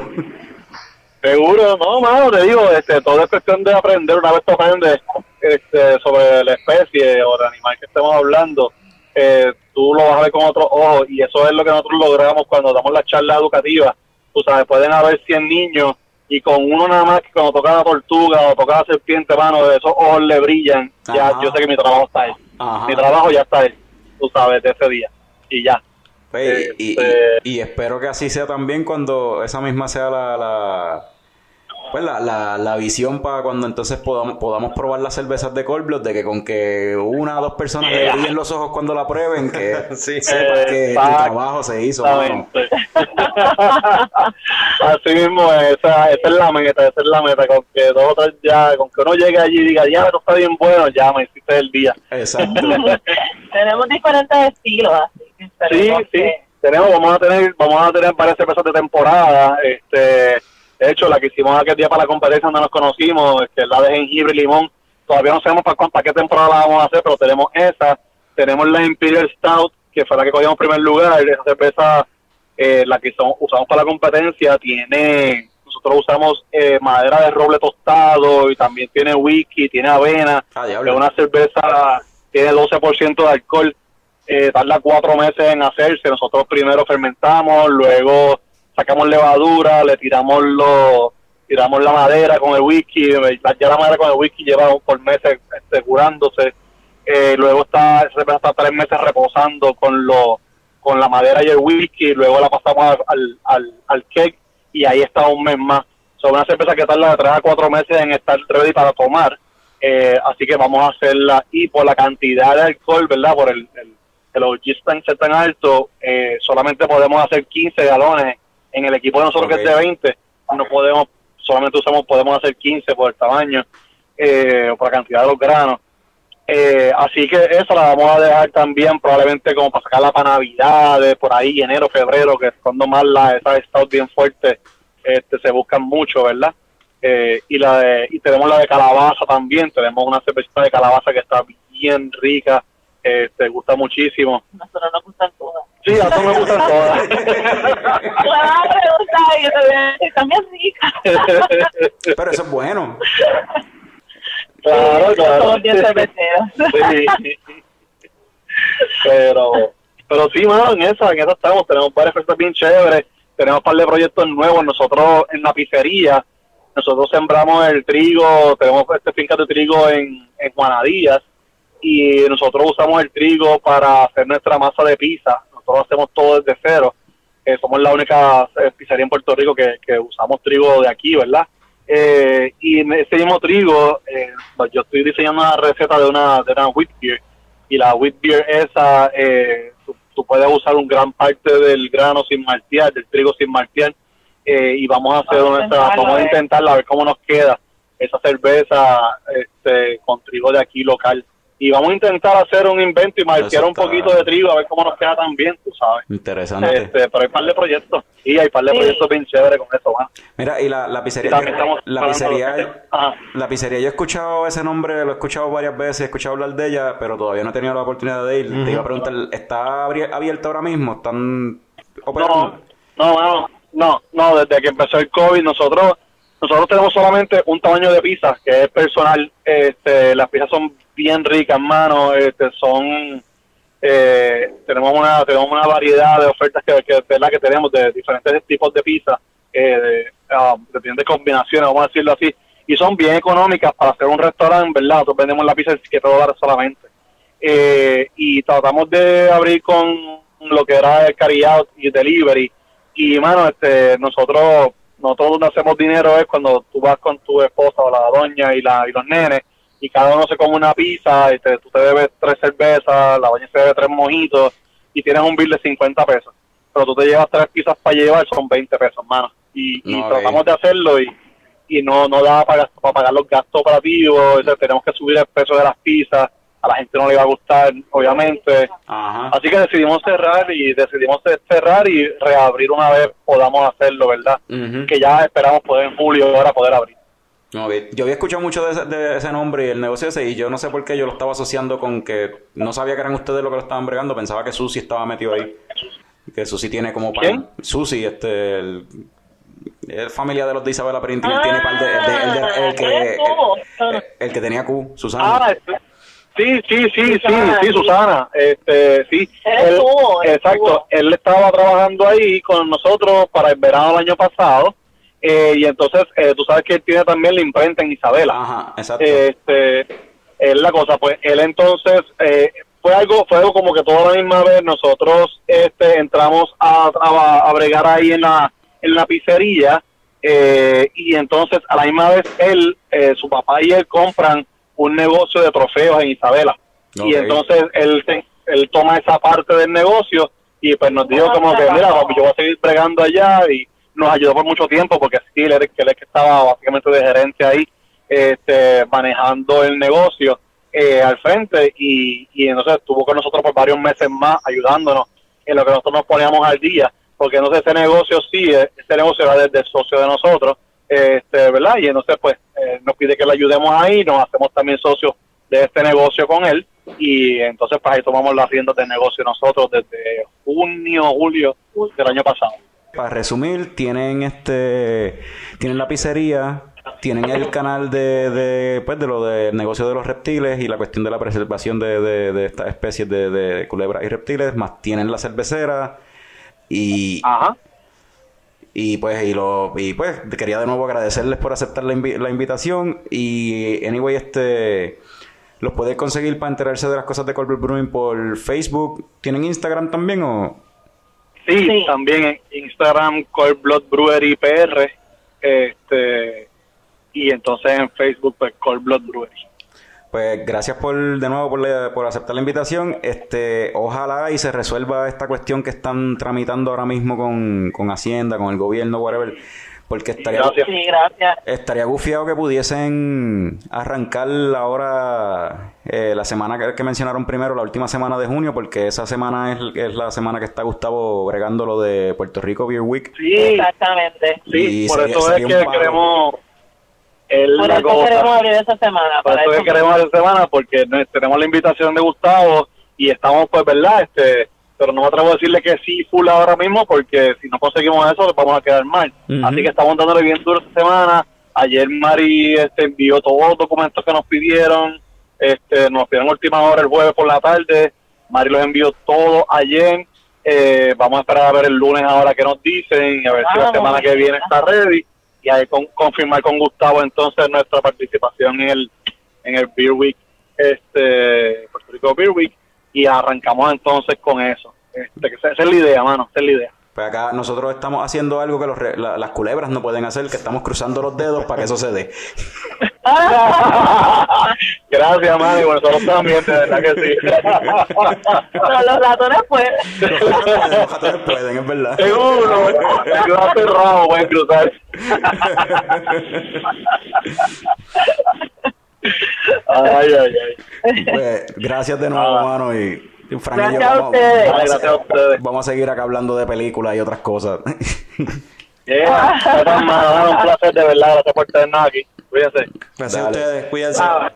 Seguro, no, mano, te digo, este, todo es cuestión de aprender. Una vez tú aprendes este, sobre la especie o el animal que estemos hablando, eh, tú lo vas a ver con otros ojos y eso es lo que nosotros logramos cuando damos la charla educativa. Tú sabes, pueden haber 100 niños y con uno nada más que cuando toca la tortuga o toca la serpiente, mano, esos ojos le brillan. Ya, yo sé que mi trabajo está ahí. Ajá. Mi trabajo ya está hecho, tú sabes, de ese día. Y ya. Pues, y, y, Este- y espero que así sea también cuando esa misma sea la, la, pues la, la, la visión para cuando entonces podamos, podamos probar las cervezas de Cold Blood, de que con que una o dos personas le brillen los ojos cuando la prueben, que Sí. sepas que Exacto. trabajo se hizo. mano. Así mismo, esa, esa es la meta, esa es la meta, con que dos o tres ya, con que uno llegue allí y diga, ya, esto está bien bueno, ya me hiciste el día. Exacto. Tenemos diferentes estilos, así Sí, sí, tenemos, vamos a tener, vamos a tener varias cervezas de temporada, este, de hecho, la que hicimos aquel día para la competencia donde nos conocimos, que es la de jengibre y limón, todavía no sabemos para, cuán- para qué temporada la vamos a hacer, pero tenemos esa, tenemos la Imperial Stout, que fue la que cogimos en primer lugar, esa cerveza, eh, la que son- usamos para la competencia, tiene, nosotros usamos eh, madera de roble tostado y también tiene whisky, tiene avena, Ah, es una cerveza, tiene 12% de alcohol, eh, tarda cuatro meses en hacerse. Nosotros primero fermentamos, luego sacamos levadura, le tiramos los tiramos la madera con el whisky, ya la madera con el whisky lleva por meses este, curándose. Eh, luego está, está tres meses reposando con lo, con la madera y el whisky, luego la pasamos al, al, al, cake y ahí está un mes más. Son una cerveza que tarda de tres a cuatro meses en estar ready para tomar. Eh, así que vamos a hacerla y por la cantidad de alcohol, ¿verdad? Por el, OG tan, ser tan alto, eh, solamente podemos hacer 15 galones. En el equipo de nosotros que es de Ok. 20, no podemos, solamente usamos, podemos hacer 15 por el tamaño, eh, por la cantidad de los granos. Eh, así que eso la vamos a dejar también probablemente como para sacarla para navidades, por ahí enero, febrero, que es cuando más la, esas stouts bien fuertes este, se buscan mucho, ¿verdad? Eh, y la de, y tenemos la de calabaza también, tenemos una cerveza de calabaza que está bien rica, eh, te gusta muchísimo. nosotros nos gustan todas. Sí, a todos me gustan todas. Claro, me gusta, y también rica. Pero eso es bueno. claro, claro. Somos bien cerveceros. Sí. Pero, pero sí, mano, en esa, en esa estamos. Tenemos varias cosas bien chéveres. Tenemos un par de proyectos nuevos. Nosotros en la pizzería, nosotros sembramos el trigo. Tenemos este finca de trigo en, en Juanadías. Y nosotros usamos el trigo para hacer nuestra masa de pizza. Nosotros hacemos todo desde cero. Eh, somos la única eh, pizzería en Puerto Rico que, que usamos trigo de aquí, ¿verdad? Eh, y en ese mismo trigo, eh, yo estoy diseñando una receta de una, de una wheat beer. Y la wheat beer esa, eh, tú, tú puedes usar un gran parte del grano sin maltear, del trigo sin maltear. y vamos a hacer Vamos nuestra, vamos a intentarla a ver cómo nos queda esa cerveza este, con trigo de aquí local. Y vamos a intentar hacer un invento y maltear un poquito de trigo a ver cómo nos queda también, tú sabes. Interesante. Este, pero hay par de proyectos. Y hay par de Sí. proyectos bien chéveres con eso, ¿va? Mira, y la, la Y pizzería, también estamos la pizzería, la pizzería, yo he escuchado ese nombre, lo he escuchado varias veces, he escuchado hablar de ella, pero todavía no he tenido la oportunidad de ir. Te iba a preguntar, ¿está abri- abierta ahora mismo? ¿Están operando? No, no, no, no, no, desde que empezó el COVID nosotros nosotros tenemos solamente un tamaño de pizza que es personal, este, las pizzas son bien ricas, hermano, este, son eh, tenemos una tenemos una variedad de ofertas que, que, ¿verdad? que tenemos de diferentes tipos de pizza, eh, de, ah, de diferentes combinaciones, vamos a decirlo así, y son bien económicas para hacer un restaurante, ¿verdad? Nosotros vendemos la pizza 7 dólares solamente. Eh, y tratamos de abrir con lo que era el carry out y delivery. Y, mano, este, nosotros, nosotros donde hacemos dinero es cuando tú vas con tu esposa o la doña y, la, y los nenes y cada uno se come una pizza, este, tú te bebes tres cervezas, la doña se bebe tres mojitos y tienes un bill de 50 pesos. Pero tú te llevas tres pizzas para llevar, son 20 pesos, mano. Y, y No, tratamos de hacerlo y, y no, no da para, para pagar los gastos operativos, o sea, tenemos que subir el precio de las pizzas, a la gente no le va a gustar, obviamente. Ajá. Así que decidimos cerrar y decidimos cerrar y reabrir una vez podamos hacerlo, ¿verdad? Que ya esperamos poder en julio ahora poder abrir. Ok. Yo había escuchado mucho de ese, de ese nombre y el negocio ese, y yo no sé por qué yo lo estaba asociando con que no sabía que eran ustedes los que lo estaban bregando, pensaba que Susi estaba metido ahí. Que Susi tiene como ¿Quién? Susi, este. El, es familia de los de Isabela Perinti, él tiene par de. El, de- el de- el que, Ah, el, que tenía Q, Susana. Ah, sí, sí, sí, sí, Susana. sí, Susana. Este, sí. Él estuvo, él exacto. estuvo. Él estaba trabajando ahí con nosotros para el verano del año pasado. eh, y entonces, eh, tú sabes que él tiene también la imprenta en Isabela. Ajá, exacto. Este, es la cosa, pues él entonces, eh, fue algo fue algo como que toda la misma vez nosotros este entramos a, a, a bregar ahí en la, en la pizzería eh, y entonces a la misma vez él, eh, su papá y él compran un negocio de trofeos en Isabela. Y entonces él, se- él toma esa parte del negocio y pues nos dijo como que, mira, papi, yo voy a seguir bregando allá y nos ayudó por mucho tiempo porque sí, él, él es que estaba básicamente de gerente ahí, este, manejando el negocio eh, al frente y, y entonces estuvo con nosotros por varios meses más ayudándonos en lo que nosotros nos poníamos al día, porque entonces ese negocio sí, eh, ese negocio era desde el socio de nosotros, este, ¿verdad? Y entonces pues eh, nos pide que le ayudemos ahí, nos hacemos también socios de este negocio con él y entonces pues ahí tomamos las riendas del negocio nosotros desde junio, julio del año pasado. Para resumir, tienen este tienen la pizzería, tienen el canal de, de pues de lo del negocio de los reptiles y la cuestión de la preservación de, de, de estas especies de, de culebras y reptiles, más tienen la cervecera y, Ajá. Y pues y lo y pues quería de nuevo agradecerles por aceptar la, invi- la invitación y anyway este los puede conseguir para enterarse de las cosas de Cold Brewing por Facebook. ¿Tienen Instagram también o Sí, Sí. también en Instagram Cold Blood Brewery PR, este, y entonces en Facebook pues Cold Blood Brewery. Pues gracias por de nuevo por, la- por aceptar la invitación. Este, ojalá y se resuelva esta cuestión que están tramitando ahora mismo con, con Hacienda, con el gobierno, whatever. Porque estaría, Gracias. Sí, gracias. estaría gufiado que pudiesen arrancar ahora eh, la semana que, que mencionaron primero, la última semana de junio, porque esa semana es, es la semana que está Gustavo bregando lo de Puerto Rico Beer Week. Sí, Exactamente. sí, Y por sería- eso es sería que queremos es Por la eso cosa. queremos abrir esa semana. Por para eso eso que queremos esta semana, porque tenemos la invitación de Gustavo y estamos, pues, ¿verdad? Este, pero no me atrevo a decirle que sí full ahora mismo, porque si no conseguimos eso, pues vamos a quedar mal. Así que estamos dándole bien duro esta semana. Ayer Mari este, envió todos los documentos que nos pidieron. Este, nos pidieron última hora el jueves por la tarde. Mari los envió todos ayer. Eh, vamos a esperar a ver el lunes ahora que nos dicen y a ver si la semana que viene está ready y ahí con- confirmar con Gustavo entonces nuestra participación en el en el Beer Week este Puerto Rico Beer Week y arrancamos entonces con eso este, que esa, esa es la idea mano esa es la idea Pues acá nosotros estamos haciendo algo que los la- las culebras no pueden hacer, que estamos cruzando los dedos para que eso se dé. gracias mano y nosotros también de verdad que sí Pero los ratones, pues. Los ratones pueden, es verdad. seguro el brazo cerrado pueden cruzar ay ay ay Pues, gracias de nuevo, mano. Y, y Frank y yo Gracias a vamos, ustedes. vamos a- Gracias a ustedes. vamos a seguir acá hablando de películas y otras cosas. Yeah, gracias, mano. un placer de verdad gracias por tenernos aquí cuídense Gracias a ustedes, cuídense. Ah.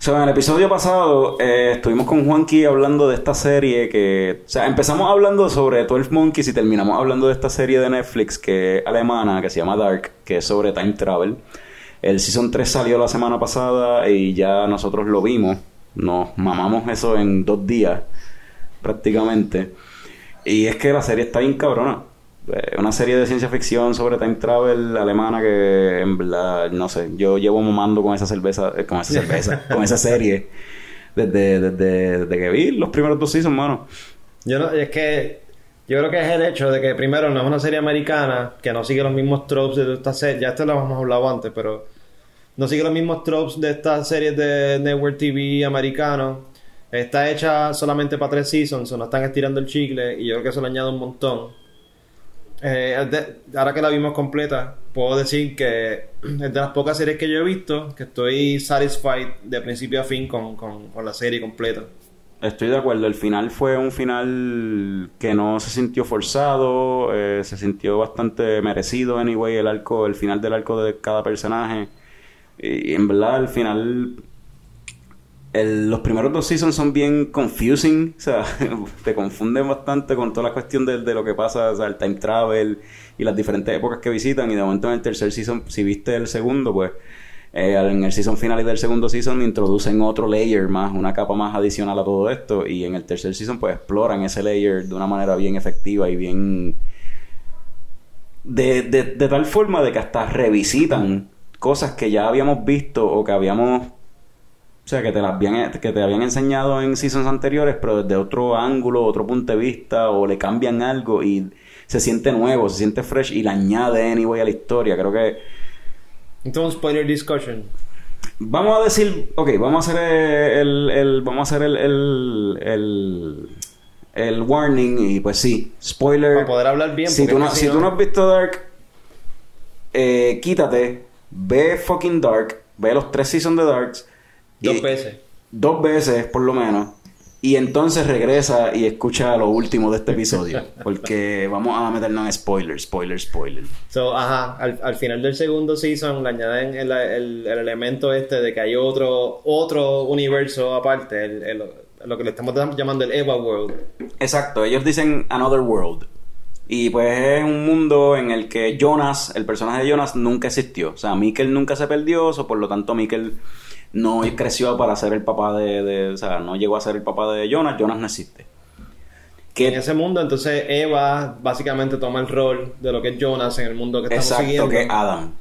So, en el episodio pasado eh, estuvimos con Juanqui hablando de esta serie que... O sea, empezamos hablando sobre 12 Monkeys y terminamos hablando de esta serie de Netflix que es alemana, que se llama Dark, que es sobre time travel. El Season 3 salió la semana pasada y ya nosotros lo vimos. Nos mamamos eso en dos días, prácticamente. Y es que la serie está bien cabrona. Eh, Una serie de ciencia ficción sobre time travel alemana que en verdad, no sé, yo llevo mamando con esa cerveza, eh, con esa cerveza, con esa serie desde, desde, desde que vi los primeros dos seasons, mano. Yo no, es que yo creo que es el hecho de que primero no es una serie americana que no sigue los mismos tropes de esta serie. Ya esto lo hemos hablado antes, pero no sigue los mismos tropes de estas series de Network TV americano. Está hecha solamente para tres seasons, o no están estirando el chicle y yo creo que eso le añade un montón. Eh, ahora que la vimos completa, puedo decir que es de las pocas series que yo he visto que estoy satisfied de principio a fin con, con, con la serie completa. Estoy de acuerdo, el final fue un final que no se sintió forzado, eh, se sintió bastante merecido, anyway, el arco, el final del arco de cada personaje. Y, en verdad, el final. Los primeros dos seasons son bien confusing, o sea, te confunden bastante con toda la cuestión de, de lo que pasa, o sea, el time travel y las diferentes épocas que visitan. Y de momento en el tercer season, si viste el segundo, pues eh, en el season final y del segundo season introducen otro layer más, una capa más adicional a todo esto. Y en el tercer season, pues exploran ese layer de una manera bien efectiva y bien. De, de, de tal forma de que hasta revisitan cosas que ya habíamos visto o que habíamos O sea, que te, las habían, que te habían enseñado en seasons anteriores, pero desde otro ángulo, otro punto de vista, o le cambian algo y se siente nuevo, se siente fresh y le añade anyway a la historia. Creo que Entonces, spoiler discussion. Vamos a decir, ok, vamos a hacer el, el- vamos a hacer el, el, el, el warning y pues sí, spoiler. Para poder hablar bien, Si tú no, si tú no- has visto Dark, eh, quítate, ve fucking Dark, ve los tres seasons de Dark. Dos y- veces. Dos veces por lo menos. Y entonces regresa y escucha lo último de este episodio. Porque vamos a meternos en spoiler, spoiler, spoiler. So, ajá, al, al final del segundo season le añaden el, el- el elemento este de que hay otro otro universo aparte, el- el- lo que le estamos llamando el Eva World. Exacto, ellos dicen Another World. Y pues es un mundo en el que Jonas, el personaje de Jonas, nunca existió. O sea, Mikkel nunca se perdió, o por lo tanto Mikkel no creció para ser el papá de, de- O sea, no llegó a ser el papá de Jonas, Jonas no existe. En Que, ese mundo, entonces Eva básicamente toma el rol de lo que es Jonas en el mundo que estamos exacto, siguiendo. que Adam.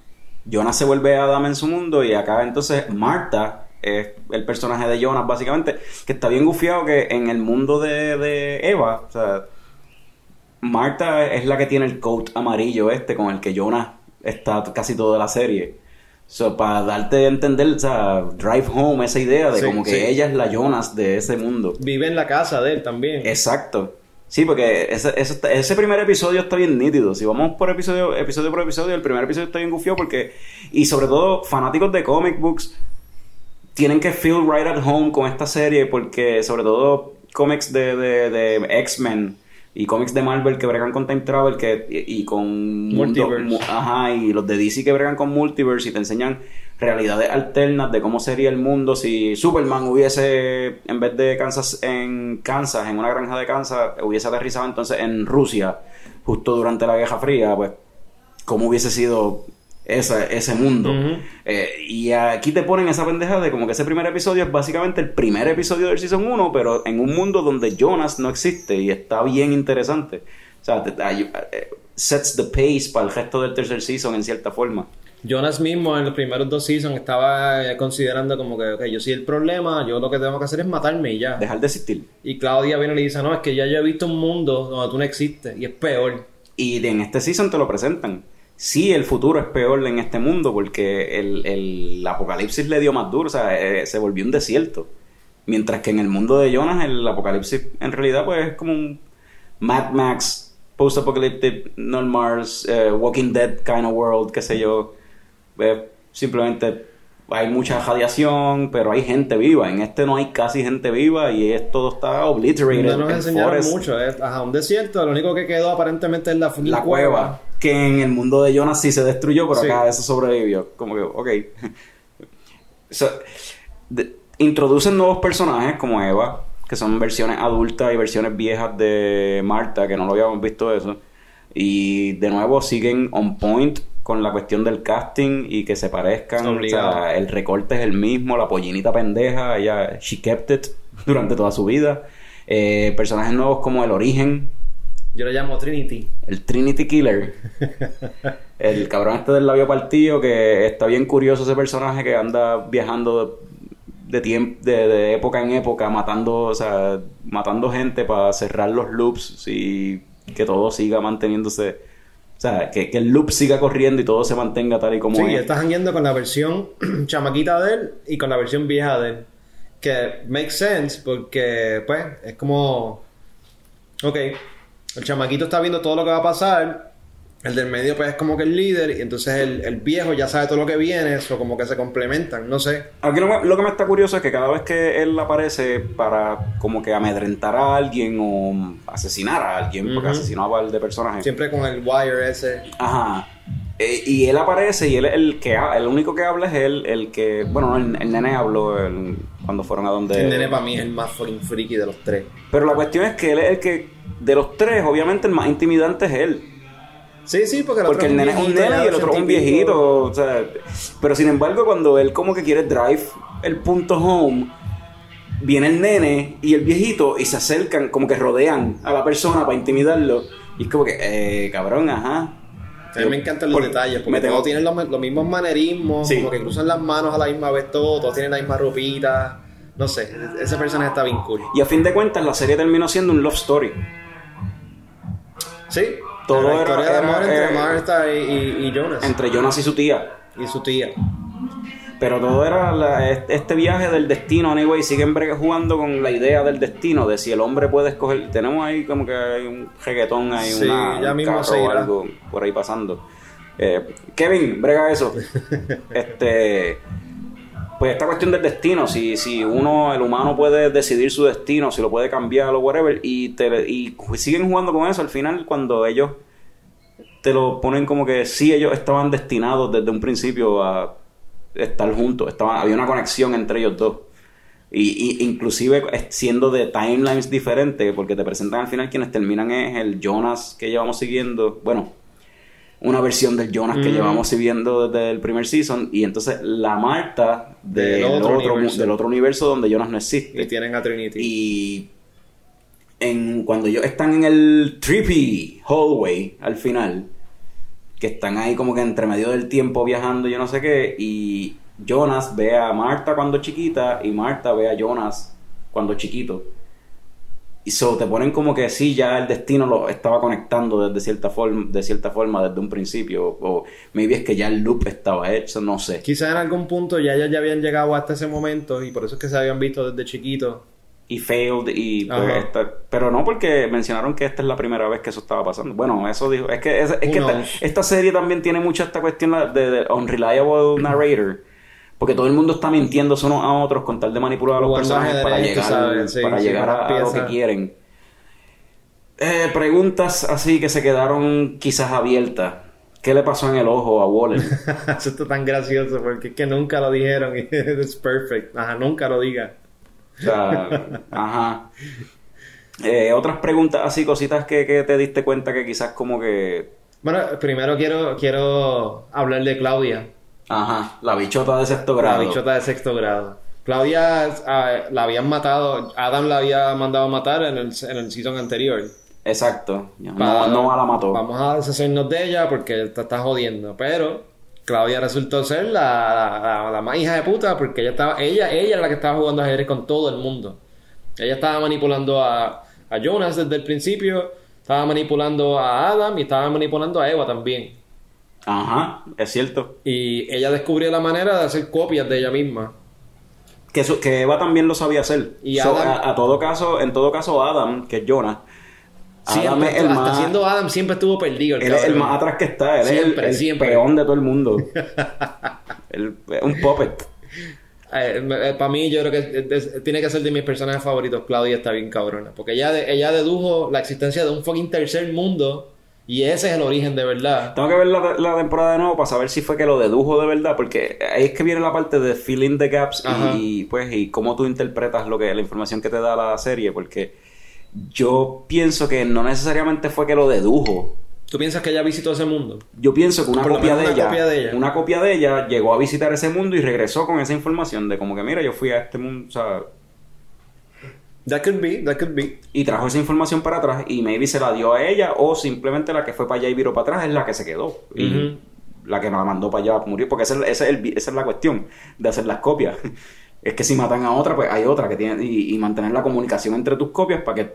Jonas se vuelve Adam en su mundo y acá entonces Marta es el personaje de Jonas básicamente, que está bien gufiado que en el mundo de, de Eva, o sea, Marta es la que tiene el coat amarillo este con el que Jonas está casi toda la serie. So, para darte a entender, o sea, drive home esa idea de Sí, como que sí. ella es la Jonas de ese mundo. Vive en la casa de él también. Exacto. Sí, porque ese, ese, ese primer episodio está bien nítido. Si vamos por episodio, episodio por episodio, el primer episodio está bien gufiado porque... Y sobre todo, fanáticos de comic books tienen que feel right at home con esta serie porque sobre todo cómics de, de, de X-Men y cómics de Marvel que bregan con Time Travel que, y, y con... Multiverse. mu- ajá, y los de DC que bregan con Multiverse y te enseñan realidades alternas de cómo sería el mundo si Superman hubiese, en vez de Kansas, en Kansas, en una granja de Kansas, hubiese aterrizado entonces en Rusia, justo durante la Guerra Fría, pues, cómo hubiese sido esa- ese mundo. Eh, y aquí te ponen esa pendeja de como que ese primer episodio es básicamente el primer episodio del Season 1, pero en un mundo donde Jonas no existe y está bien interesante. O sea, te- ay- eh, sets the pace para el resto del tercer season en cierta forma. Jonas mismo en los primeros dos seasons estaba eh, considerando como que, ok, yo soy el problema, yo lo que tengo que hacer es matarme y ya. Dejar de existir. Y Claudia viene y le dice, no, es que ya yo he visto un mundo donde tú no existes y es peor. Y en este season te lo presentan. Sí, el futuro es peor en este mundo porque el, el apocalipsis le dio más duro, o sea, eh, se volvió un desierto. Mientras que en el mundo de Jonas el apocalipsis en realidad pues es como un Mad Max, post-apocalyptic, no Mars, eh, Walking Dead kind of world, qué sé yo. Eh, simplemente hay mucha radiación, pero hay gente viva. En este no hay casi gente viva y es, todo está obliterated. No nos enseñaron forest, mucho, es ajá, un desierto, lo único que quedó aparentemente es la, fucking la cueva. Que en el mundo de Jonas sí se destruyó, pero Sí. acá eso sobrevivió. Como que, ok. So, de- introducen nuevos personajes como Eva, que son versiones adultas y versiones viejas de Marta, que no lo habíamos visto eso. Y de nuevo siguen on point con la cuestión del casting y que se parezcan. O sea, el recorte es el mismo, la pollinita pendeja, ella, she kept it durante toda su vida. Eh, personajes nuevos como el origen, Yo lo llamo Trinity. el Trinity Killer. el cabrón este del labio partido que está bien curioso ese personaje que anda viajando de tiempo de, de época en época matando, o sea, matando gente para cerrar los loops y que todo siga manteniéndose, o sea, que, que el loop siga corriendo y todo se mantenga tal y como Sí, es. estás jangueando con la versión chamaquita de él y con la versión vieja de él. Que makes sense porque, pues, es como. Ok, el chamaquito está viendo todo lo que va a pasar. El del medio, pues, es como que el líder. Y entonces el, el viejo ya sabe todo lo que viene. Eso como que se complementan, no sé. Aquí lo, lo que me está curioso es que cada vez que él aparece para como que amedrentar a alguien o asesinar a alguien, porque Ujú. asesinó a un par de personajes. Siempre con el wire ese. Ajá. Eh, y él aparece y él es el que ha- el único que habla es él, el que, bueno, no, el, el nene habló el- cuando fueron a donde... El nene para mí es el más fucking freaky de los tres. Pero la cuestión es que él es el que, de los tres, obviamente el más intimidante es él. Sí, sí, porque el Porque otro el nene es un nene y el otro es un 80 y pico. viejito. O sea, pero sin embargo, cuando él como que quiere drive el punto home, viene el nene y el viejito y se acercan, como que rodean a la persona para intimidarlo. Y es como que, eh, cabrón, ajá. A mí me encantan los Por- detalles, porque tengo- todos tienen los, los mismos manerismos, Sí. como que cruzan las manos a la misma vez todo, todos tienen la misma ropita. No sé, ese personaje está bien cool. Y a fin de cuentas, la serie terminó siendo un love story. Sí, Todo la era- historia de amor entre Martha y, y- y Jonas. Entre Jonas y su tía. Y su tía. Pero todo era la- este viaje del destino, anyway. Siguen jugando con la idea del destino, de si el hombre puede escoger. Tenemos ahí como que hay un reggaetón, hay Sí, una, ya un mismo carro o algo por ahí pasando. Eh, Kevin, brega eso. este. Pues esta cuestión del destino, si, si uno, el humano puede decidir su destino, si lo puede cambiar o whatever, y, te, y siguen jugando con eso al final cuando ellos te lo ponen como que sí, ellos estaban destinados desde un principio a estar juntos, estaban, había una conexión entre ellos dos. Y, y inclusive siendo de timelines diferentes, porque te presentan al final quienes terminan es el Jonas que llevamos siguiendo, bueno, una versión del Jonas que Mm. llevamos siguiendo desde el primer season, y entonces la Marta del, Del otro del otro universo donde Jonas no existe. Y tienen a Trinity. Y en, cuando ellos están en el trippy hallway al final, que están ahí como que entre medio del tiempo viajando, yo no sé qué, y Jonas ve a Marta cuando chiquita y Marta ve a Jonas cuando chiquito. Y so te ponen como que sí, ya el destino lo estaba conectando desde cierta forma, de cierta forma desde un principio. O maybe es que ya el loop estaba hecho, no sé. Quizás en algún punto ya ellos ya habían llegado hasta ese momento y por eso es que se habían visto desde chiquitos. y failed y pues, esta- pero no porque mencionaron que esta es la primera vez que eso estaba pasando bueno eso dijo es que es, es que esta, esta serie también tiene mucha esta cuestión de, de unreliable narrator porque todo el mundo está mintiéndose unos a otros con tal de manipular a los personajes para llegar, sí, para sí, llegar a, a lo que quieren Eh, preguntas así que se quedaron quizás abiertas ¿qué le pasó en el ojo a Waller? Eso está tan gracioso porque es que nunca lo dijeron es perfect. Ajá, nunca lo diga. o sea ajá Eh, otras preguntas así cositas que, que te diste cuenta que quizás como que Bueno, primero quiero, quiero hablar de Claudia, Ajá, la bichota de sexto la grado. bichota de sexto grado. Claudia ah, la habían matado, Adam la había mandado a matar en el, en el season anterior. Exacto. No, no la mató. Vamos a deshacernos de ella porque te está jodiendo. Pero Claudia resultó ser la, la, la más hija de puta porque ella estaba, ella, ella es la que estaba jugando ajedrez con todo el mundo. Ella estaba manipulando a, a Jonas desde el principio, estaba manipulando a Adam y estaba manipulando a Eva también. Ajá, es cierto. Y ella descubrió la manera de hacer copias de ella misma. Que, eso- que Eva también lo sabía hacer. Y So, Adam- a, a todo caso, en todo caso, Adam, que es Jonah, Adam Siempre, es el hasta más, siendo Adam siempre estuvo perdido. el él es el más atrás que está. Él Siempre, es el, el siempre. peón de todo el mundo. Un puppet. para mí, yo creo que es- tiene que ser de mis personajes favoritos. Claudia está bien cabrona. Porque ella, ella dedujo la existencia de un fucking tercer mundo. Y ese es el origen de verdad. Tengo que ver la, la temporada de nuevo para saber si fue que lo dedujo de verdad, porque ahí es que viene la parte de filling the gaps y pues y cómo tú interpretas lo que la información que te da la serie, porque yo pienso que no necesariamente fue que lo dedujo. ¿Tú piensas que ella visitó ese mundo? Yo pienso que una Por lo copia, menos de una ella, copia de ella. una copia de ella llegó a visitar ese mundo y regresó con esa información de como que mira, yo fui a este mundo, o sea, That could be, that could be. y trajo esa información para atrás y maybe se la dio a ella o simplemente la que fue para allá y viró para atrás es la que se quedó. Y la que la mandó para allá murió, porque esa es, esa es el- esa es la cuestión de hacer las copias. Es que si matan a otra, pues hay otra que tiene y, y mantener la comunicación entre tus copias para que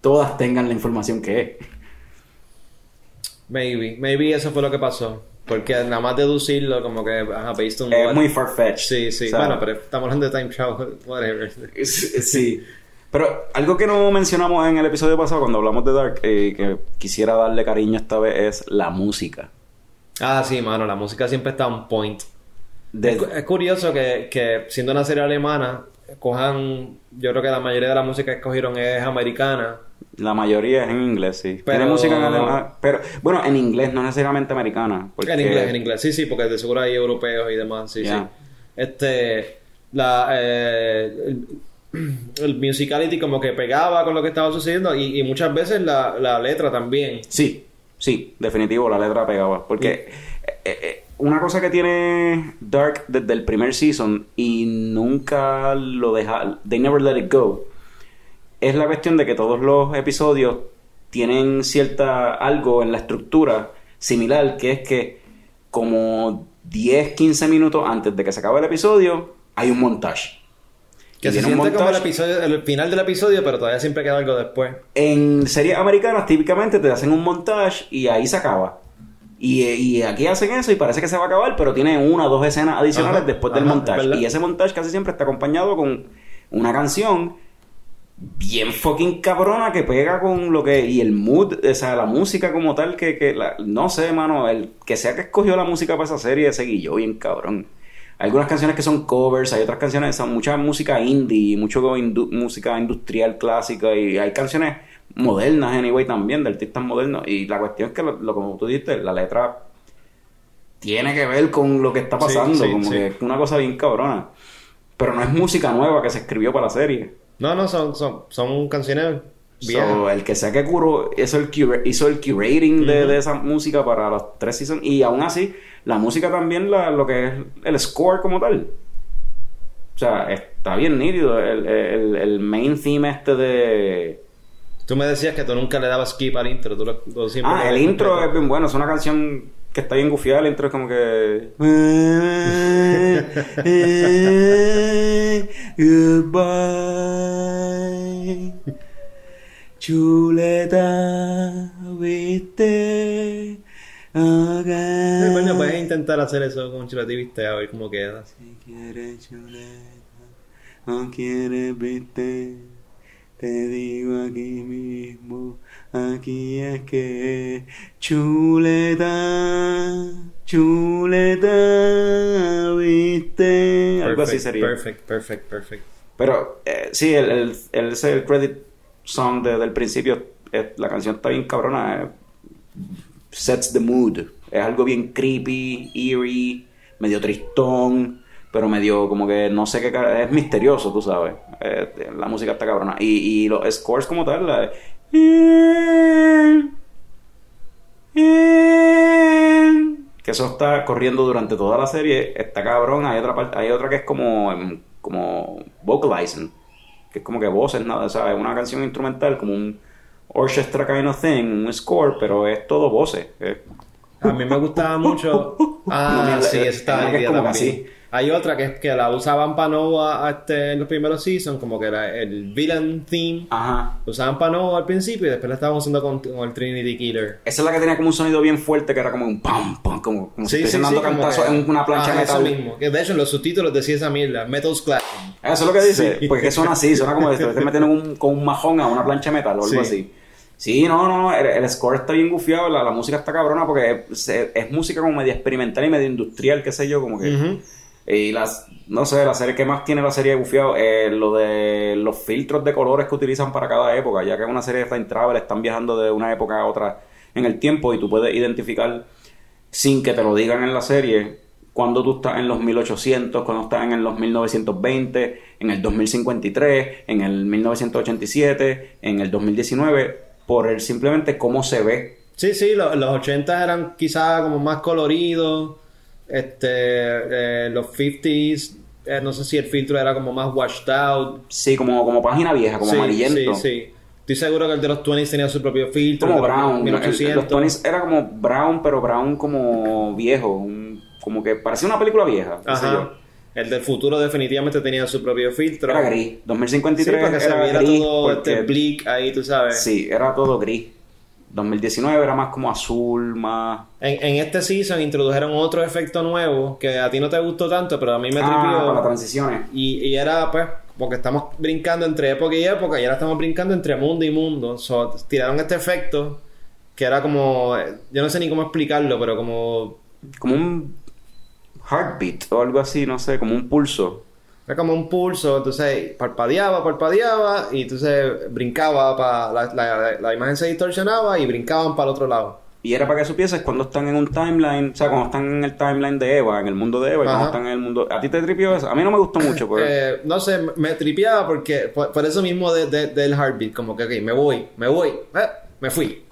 todas tengan la información que es. Maybe, maybe eso fue lo que pasó. Porque nada más deducirlo, como que, ajá, based on Es what- muy farfetched. Sí, sí. bueno, pero estamos hablando de time travel, whatever. Sí. Pero algo que no mencionamos en el episodio pasado cuando hablamos de Dark, eh, que quisiera darle cariño esta vez, es la música. Ah, sí, mano, la música siempre está on point. De- Es, es curioso que, que siendo una serie alemana, cojan, yo creo que la mayoría de la música que escogieron es americana. la mayoría es en inglés, sí. Pero- Tiene música en alemán, pero bueno, en inglés, no necesariamente americana. porque- En inglés, en inglés. Sí, sí, porque de seguro hay europeos y demás, sí, sí. Este, la, eh, el, el musicality como que pegaba con lo que estaba sucediendo y, y muchas veces la, la letra también. Sí, sí, definitivo, la letra pegaba. Porque eh, una cosa que tiene Dark desde el primer season y nunca lo deja, they never let it go, es la cuestión de que todos los episodios tienen cierta algo en la estructura similar, que es que como 10, 15 minutos antes de que se acabe el episodio, hay un montaje. Que se tiene un siente como el, montaje. episodio, el final del episodio, pero todavía siempre queda algo después. En series americanas típicamente te hacen un montaje y ahí se acaba. Y, y aquí hacen eso y parece que se va a acabar, pero tiene una o dos escenas adicionales Ajá, después del ajá, montaje. ¿verdad? Y ese montaje casi siempre está acompañado con una canción bien fucking cabrona que pega con lo que... Y el mood, o sea, la música como tal que... que la- no sé, mano, el que sea que escogió la música para esa serie seguí yo bien cabrón. Hay algunas canciones que son covers, hay otras canciones, son mucha música indie, mucho indu- música industrial clásica y hay canciones modernas, anyway, también, de artistas modernos. Y la cuestión es que, lo, lo- como tú dijiste, la letra tiene que ver con lo que está pasando, sí, como sí. que es una cosa bien cabrona. Pero no es música nueva que se escribió para la serie. No, no, son, son, son canciones viejas. So, el que sea que curó hizo el, cura- hizo el curating de, de esa música para los tres seasons. Y aún así, la música también, la, lo que es el score como tal. O sea, está bien nítido. El, el, el main theme este de... Tú me decías que tú nunca le dabas skip al intro. Tú lo, siempre Ah, el intro completo. es bien bueno. Es una canción que está bien gufiada. El intro es como que... Goodbye. Chuleta, viste. Sí, coño, puedes intentar hacer eso con Chuleta Viste a ver cómo queda. Si quieres chuleta o quieres viste, te digo aquí mismo, aquí es que chuleta, chuleta, viste. Algo así Perfect, sería. Perfect, perfect, perfect. Pero eh, sí, el, el, el, ese el credit song de- del principio, eh, la canción está bien cabrona. eh, sets the mood. Es algo bien creepy, eerie, medio tristón, pero medio como que no sé qué. ca- Es misterioso, tú sabes. Eh, la música está cabrona. Y, y los scores como tal, la que eso está corriendo durante toda la serie, está cabrón, hay otra parte, hay otra que es como em, como vocalizing, que es como que voces, nada, o sea, es una canción instrumental como un orchestra kind of thing, un score, pero es todo voces. es- A mí me gustaba mucho. Ah, No, mira, sí, está es que es como también. así. Hay otra que es que la usaban para Nova este, en los primeros seasons, como que era el villain theme. Ajá. Lo usaban para Nova al principio y después la estaban usando con, con el Trinity Killer. Esa es la que tenía como un sonido bien fuerte que era como un pam, pam, como, como si estuviesen dando como cantazos en una plancha de eso metal. mismo. Que de hecho en los subtítulos decía esa mierda, Metal's Clapping. Eso es lo que dice. Sí. Porque suena así, suena como si te metiendo un- con un majón a una plancha de metal o algo Sí. así. Sí, no, no, no, el, el score está bien gufiado, la, la música está cabrona porque es, es música como medio experimental y medio industrial, qué sé yo, como que... Ujú. Y las, no sé, la serie que más tiene la serie de gufiado es lo de los filtros de colores que utilizan para cada época, ya que es una serie de time travel, están viajando de una época a otra en el tiempo y tú puedes identificar sin que te lo digan en la serie cuando tú estás en los 1800, cuando estás en los 1920, en el 2053, en el 1987, en el 2019, por el simplemente cómo se ve. Sí, sí, lo- los 80 eran quizás como más coloridos. Este, eh, los 50s, eh, no sé si el filtro era como más washed out. Sí, como, como página vieja, como sí, amarillento. Sí, sí. Estoy seguro que el de los 20s tenía su propio filtro. como brown. El- el- 1800. los Tonys era como brown, pero brown como viejo. un- como que parecía una película vieja. Ajá. yo. El del futuro definitivamente tenía su propio filtro. Era gris. Sí, 2053 para que se era viera gris. todo porque- este bleak ahí, tú sabes. Sí, era todo gris. 2019 era más como azul, más... En, en este season introdujeron otro efecto nuevo que a ti no te gustó tanto, pero a mí me ah, tripió. para transiciones. Y, y era pues, porque estamos brincando entre época y época, y ahora estamos brincando entre mundo y mundo. So, tiraron este efecto que era como, yo no sé ni cómo explicarlo, pero como, Como un heartbeat o algo así, no sé, como un pulso. Era como un pulso, entonces parpadeaba, parpadeaba, y entonces brincaba, para la, la, la imagen se distorsionaba y brincaban para el otro lado. Y era para que supieses cuando están en un timeline, o sea, cuando están en el timeline de Eva, en el mundo de Eva, y cuando están en el mundo... ¿A ti te tripió eso? A mí no me gustó mucho, pues. Eh, no sé, me- tripeaba porque, por, por eso mismo de- de- del heartbeat, como que, ok, me voy, me voy, eh, me fui.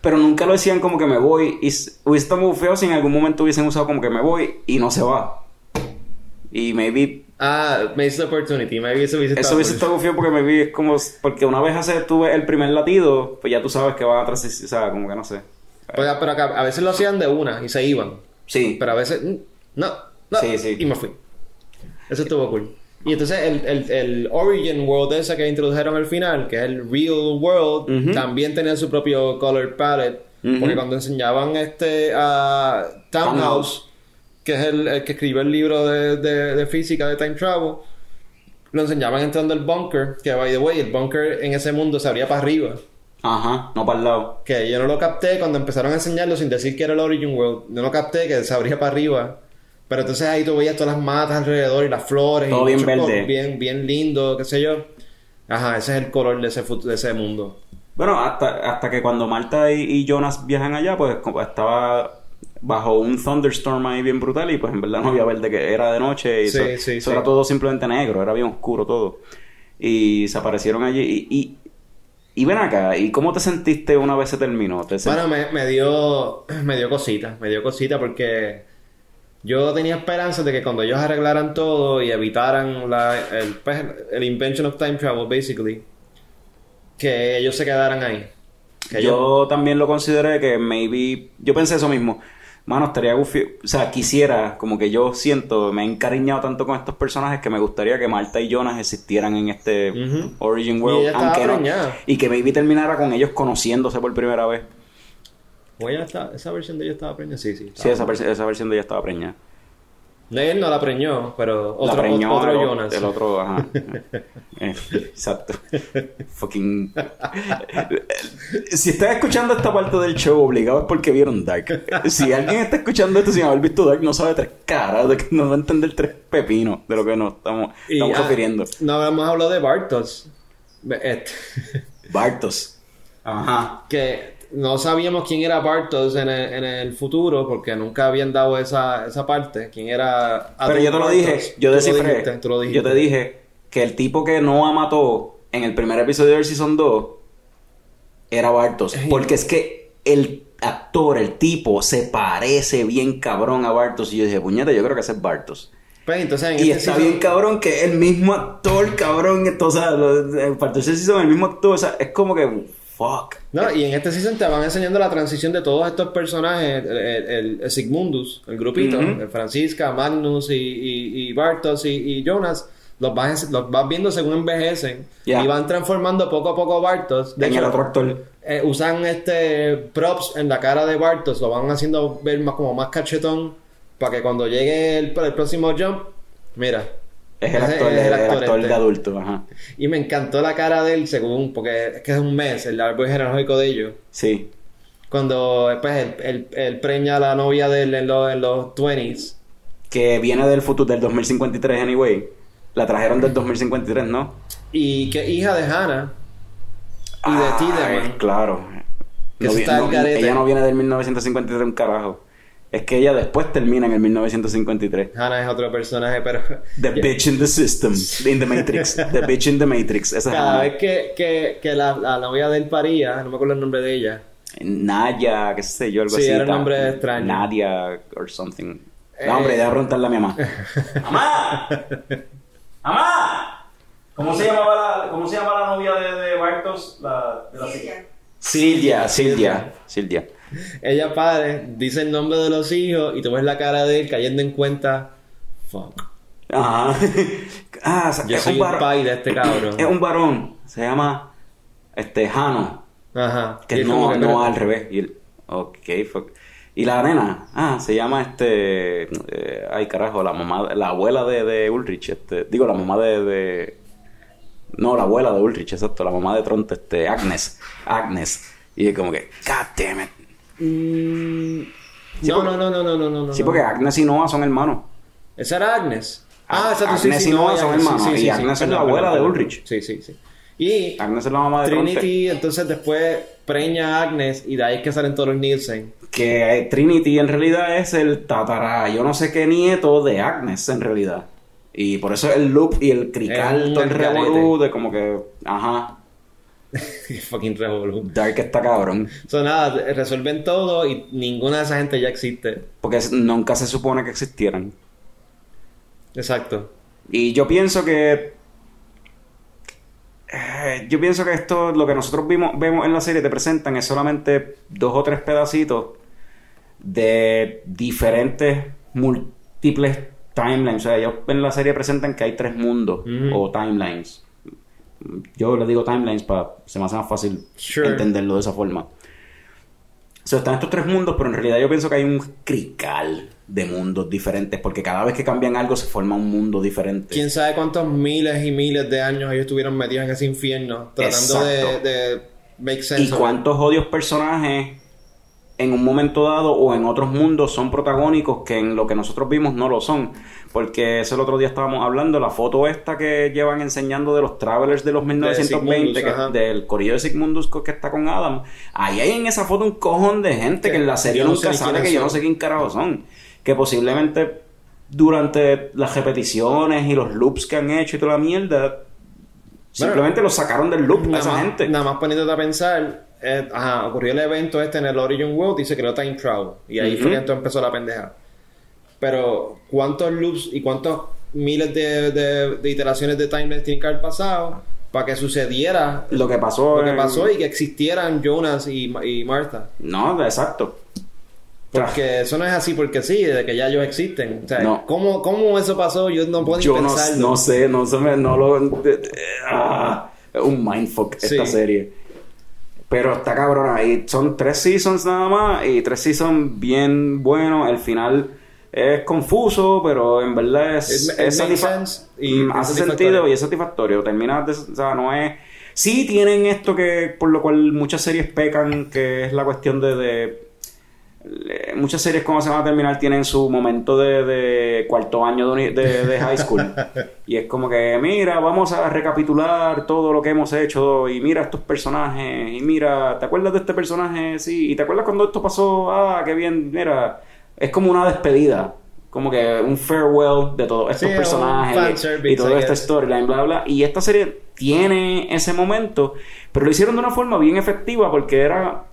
Pero nunca lo decían como que me voy. Y hubiese estado muy feo si en algún momento hubiesen usado como que me voy y no se va. Y maybe Ah, missed opportunity, maybe eso hubiese Eso estado hubiese cool. estado feo porque maybe es como... Porque una vez hace, tuve el primer latido, pues ya tú sabes que va a transicionar, o sea, como que no sé. Pues, pero acá- a veces lo hacían de una y se iban. Sí. Pero a veces, mm, no, no. Sí, sí. Y me fui. Eso estuvo cool. Y entonces el, el, el Origin World ese que introdujeron al final, que es el Real World, Ujú. también tenía su propio color palette. Ujú. Porque cuando enseñaban este a Townhouse, Townhouse. Que es el, el que escribió el libro de, de, de física de Time Travel, lo enseñaban entrando al bunker, que by the way, el bunker en ese mundo se abría para arriba. Ajá, no para el lado. Que yo no lo capté cuando empezaron a enseñarlo sin decir que era el Origin World. No lo capté que se abría para arriba. Pero entonces ahí tú veías todas las matas alrededor y las flores. Todo y bien verde. Bien, bien lindo, qué sé yo. Ajá, ese es el color de ese, de ese mundo. Bueno, hasta, hasta que cuando Marta y, y Jonas viajan allá, pues estaba bajo un thunderstorm ahí bien brutal y pues en verdad no había verde que era de noche y Sí, eso, sí, eso sí. era todo simplemente negro, era bien oscuro todo. Y se aparecieron allí y, y, y ven acá, ¿y cómo te sentiste una vez se terminó? ¿Te sent- Bueno, me, me dio me dio cosita, me dio cosita porque yo tenía esperanza de que cuando ellos arreglaran todo y evitaran la, el, pues, el invention of time travel, basically, que ellos se quedaran ahí. Que yo también lo consideré que maybe... Yo pensé eso mismo. Mano, estaría goofy... O sea, quisiera, como que yo siento, me he encariñado tanto con estos personajes que me gustaría que Marta y Jonas existieran en este Ujú. Origin Y World. aunque no- y que maybe terminara con ellos conociéndose por primera vez. ¿O ella está- esa versión de ella estaba preñada? Sí, sí. Sí, esa, esa versión de ella estaba preñada. No, Él no la preñó, pero otro, la preñó otro Jonas. el otro, ajá. Eh, exacto. Fucking. si estás escuchando esta parte del show, obligado es porque vieron Dark. Si alguien está escuchando esto sin haber visto Dark, no sabe tres caras, de que no va a entender tres pepinos de lo que nos estamos, Y, ah, refiriendo. No hemos hablado de Bartos. Este, Bartos. Ajá. que no sabíamos quién era Bartos en el, en el futuro porque nunca habían dado esa, esa parte. ¿Quién era Pero yo te lo Bartos? dije, yo Tú lo descifré. dijiste, tú lo dijiste. Yo te dije que el tipo que Noah mató en el primer episodio del Season 2 era Bartos. Porque es que el actor, el tipo, se parece bien cabrón a Bartos. Y yo dije, puñeta, yo creo que ese es Bartos. Pues entonces en Y este está season- bien cabrón que el mismo actor, cabrón. Esto, o sea, lo- en parte del Season, el mismo actor. O sea, es como que, fuck. No, y en este season te van enseñando la transición de todos estos personajes, el, el- el Sigmundus, el grupito, el Francisca, Magnus y, y, y Bartos y, y Jonas, los vas, los vas viendo según envejecen Ya. y van transformando poco a poco a Bartos. De en hecho, el otro actor. eh, usan este props en la cara de Bartos, lo van haciendo ver más como más cachetón para que cuando llegue el, el próximo jump, mira. Es el actor, es el actor este. de adulto. Ajá. Y me encantó la cara de él según, porque es que es un mes, el árbol genealógico de ellos. Sí. Cuando pues, él, él- él preña a la novia de él en, los- en los 20s. Que viene del futuro del 2053, anyway. La trajeron del 2053, ¿no? Y que hija de Hannah y de Ah, Tiedemann. Claro. Que No no- ella no viene del 1953 un carajo. Es que ella después termina en el 1953. Hannah es otro personaje, pero The bitch in the system. In the Matrix. The bitch in the Matrix. Esa es cada Hannah. vez que, que, que la, la novia de él paría, no me acuerdo el nombre de ella. Naya, qué sé yo, algo Sí, así. era un nombre extraño. Nadia or something. Eh. No, hombre, déjame preguntarle a mi mamá. ¡Mamá! ¡Mamá! ¿Cómo se llamaba la, cómo se llama la novia de, de Bartos? La, de la Silvia, Silvia, Silvia. Ella pare, dice el nombre de los hijos y tú ves la cara de él cayendo en cuenta. Fuck. Ajá. Ah, Yo es soy un el pai de este cabrón. Es un varón. Se llama este Jano. Ajá. Que es no, que, no al revés. Y el- ok, fuck. Y la nena, ah, se llama este. eh, ay, carajo, la mamá, la abuela de, de Ulrich, este. Digo, la mamá de, de. No, la abuela de Ulrich, exacto, la mamá de Tronte, este, Agnes. Agnes. Y es como que, God damn it. Mm, Sí, no, porque- no, no, no, no, no, no, no. Sí, porque Agnes y Noah son hermanos. Esa era Agnes. Ah, exacto, sí, Agnes sí, y Noah son hermanos, sí, y sí, Agnes sí, es la abuela de Ulrich. Sí, sí, sí. Y Agnes es la mamá de. Trinity, entonces después preña a Agnes y de ahí es que salen todos los Nielsen. Que Trinity en realidad es el tatara, yo no sé qué nieto de Agnes en realidad. Y por eso el loop y el crical, un todo el revolú de como que, ajá, Fucking revolú. Dark está cabrón. So, nada, resuelven todo y ninguna de esa gente ya existe. Porque nunca se supone que existieran. Exacto. Y yo pienso que... eh, eh, yo pienso que esto, lo que nosotros vimos, vemos en la serie, te presentan es solamente dos o tres pedacitos de diferentes múltiples timelines. O sea, ellos en la serie presentan que hay tres mundos o timelines. Yo les digo timelines para se me hace más fácil Sure. entenderlo de esa forma. O sea, están estos tres mundos, pero en realidad yo pienso que hay un crical de mundos diferentes, porque cada vez que cambian algo se forma un mundo diferente. Quién sabe cuántos miles y miles de años ellos estuvieron metidos en ese infierno tratando de, de make sense. y cuántos odios personajes en un momento dado o en otros mundos son protagónicos que en lo que nosotros vimos no lo son. Porque eso el otro día estábamos hablando, la foto esta que llevan enseñando de los Travelers de los 1920, Sigmundus, que- del corillo de Sigmundus que está con Adam. Ahí hay en esa foto un cojón de gente que en la serie yo no sé nunca sale, que yo no sé quién carajo son. Que posiblemente durante las repeticiones y los loops que han hecho y toda la mierda, simplemente los sacaron del loop a esa más, gente. Nada más poniéndote a pensar, eh, ajá, ocurrió el evento este en el Origin World y se creó Time Travel. Y ahí fue que entonces empezó la pendeja. Pero, ¿cuántos loops y cuántos miles de, de, de iteraciones de timelines tienen que haber pasado para que sucediera Lo que pasó lo que en- pasó y que existieran Jonas y Martha? No, exacto. Porque eso no es así porque sí, de que ya ellos existen. O sea, No. ¿cómo, ¿cómo eso pasó? Yo no puedo Yo no, pensarlo. no sé, no se me, no lo... de- ah, es un mindfuck esta Sí. serie. Pero está cabrona. Y son tres seasons nada más. Y tres seasons bien buenos. El final es confuso, pero en verdad es, It it es y Mm, es hace satisfactorio. sentido y es satisfactorio. Termina, de- o sea, no es... Sí tienen esto que por lo cual muchas series pecan, que es la cuestión de- muchas series cuando se van a terminar tienen su momento de, de cuarto año de, de- de high school. Y es como que mira vamos a recapitular todo lo que hemos hecho y mira estos personajes y mira te acuerdas de este personaje sí y te acuerdas cuando esto pasó ah qué bien mira. Es como una despedida como que un farewell de todos estos Sí, personajes y toda esta storyline bla bla. Y esta serie tiene ese momento pero lo hicieron de una forma bien efectiva porque era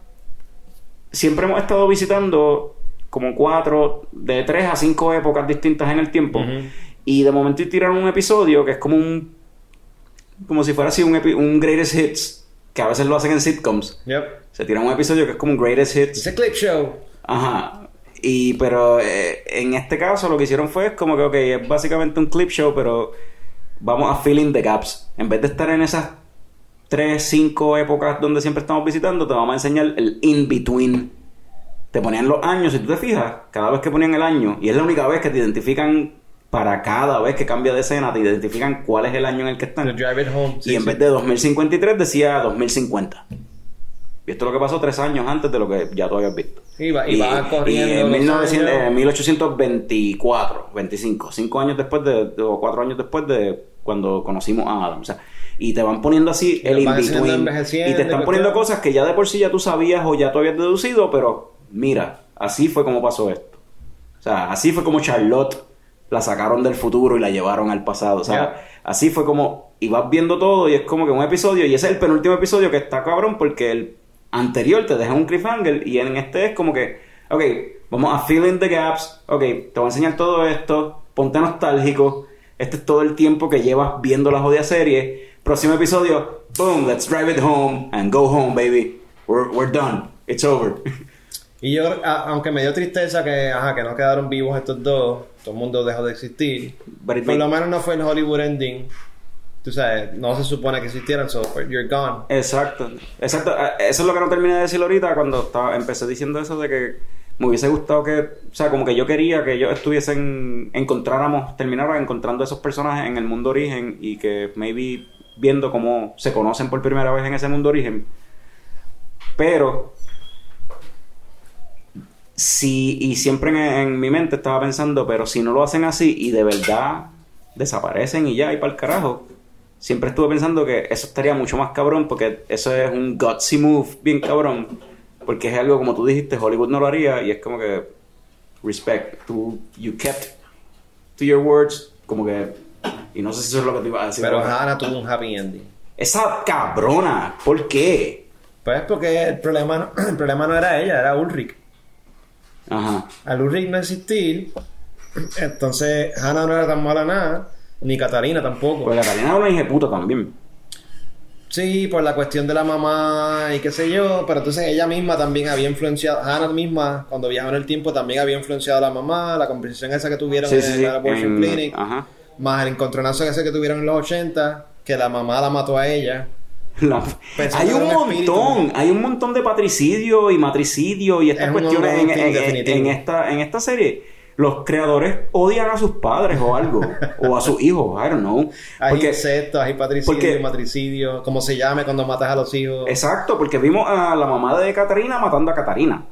siempre hemos estado visitando como cuatro, de tres a cinco épocas distintas en el tiempo. Y de momento tiraron un episodio que es como un. como si fuera así un, epi- un greatest hits, que a veces lo hacen en sitcoms. Yep. Se tiran un episodio que es como un greatest hits. It's a clip show. Ajá. Y pero eh, en este caso lo que hicieron fue como que, ok, es básicamente un clip show, pero vamos a fill in the gaps. En vez de estar en esas tres, cinco épocas donde siempre estamos visitando, te vamos a enseñar el in-between. Te ponían los años, si tú te fijas, cada vez que ponían el año, y es la única vez que te identifican para cada vez que cambia de escena, te identifican cuál es el año en el que están. To drive it home. Y en vez de 2053 decía 2050. Y esto es lo que pasó tres años antes de lo que ya tú habías visto. Y va- y va corriendo y en los 1900 años. eh, 1824, 25, cinco años después de, de- o cuatro años después de cuando conocimos a Adam. O sea, y te van poniendo así el in-between. Y te están poniendo cosas que ya de por sí ya tú sabías o ya tú habías deducido, pero mira, así fue como pasó esto. O sea, así fue como Charlotte la sacaron del futuro y la llevaron al pasado. O sea, Ya. así fue como. Y vas viendo todo y es como que un episodio. Y ese es el penúltimo episodio que está cabrón porque el anterior te deja un cliffhanger. Y en este es como que. Ok, vamos a fill in the gaps. Ok, te voy a enseñar todo esto. Ponte nostálgico. Este es todo el tiempo que llevas viendo la jodida serie. Próximo episodio. Boom, let's drive it home and go home, baby. We're, we're done. It's over. Y yo, a- aunque me dio tristeza que, ajá, que no quedaron vivos estos dos, todo el mundo dejó de existir. Por lo menos no fue el Hollywood ending. Tú sabes, no se supone que existieran, so you're gone. Exacto, exacto. Eh, Eso es lo que no terminé de decir ahorita cuando estaba, empecé diciendo eso de que me hubiese gustado que, o sea, como que yo quería que ellos estuviesen, encontráramos, terminaran encontrando esos personajes en el mundo origen y que maybe viendo cómo se conocen por primera vez en ese mundo origen. Pero, si, y siempre en, mi mente estaba pensando, pero si no lo hacen así y de verdad desaparecen y ya, y para el carajo, siempre estuve pensando que eso estaría mucho más cabrón porque eso es un gutsy move bien cabrón. Porque es algo como tú dijiste, Hollywood no lo haría y es como que respect, tú you kept to your words, como que y no sé si eso es lo que te iba a decir. Pero. Hannah tuvo un happy ending. Esa cabrona, ¿por qué? Pues porque el problema, no, el problema no era ella, era Ulrich. Ajá. Al Ulrich no existir, entonces Hannah no era tan mala nada, ni Catalina tampoco. Pues Catalina es una hija puta también. Sí, por la cuestión de la mamá y qué sé yo, pero entonces ella misma también había influenciado, Hannah misma, cuando viajó en el tiempo, también había influenciado a la mamá, la conversación esa que tuvieron Sí, en sí. la abortion en- clinic, Ajá. Más el encontronazo ese que tuvieron en los 80, que la mamá la mató a ella. La- Pensando hay un montón, hay un montón de patricidio y matricidio y estas Es cuestiones en, esta, en esta serie. Los creadores odian a sus padres o algo, o a sus hijos, I don't know. Hay Porque, incestos, hay patricidio, porque- matricidio, como se llame cuando matas a los hijos. exacto, porque vimos a la mamá de Catarina matando a Catarina.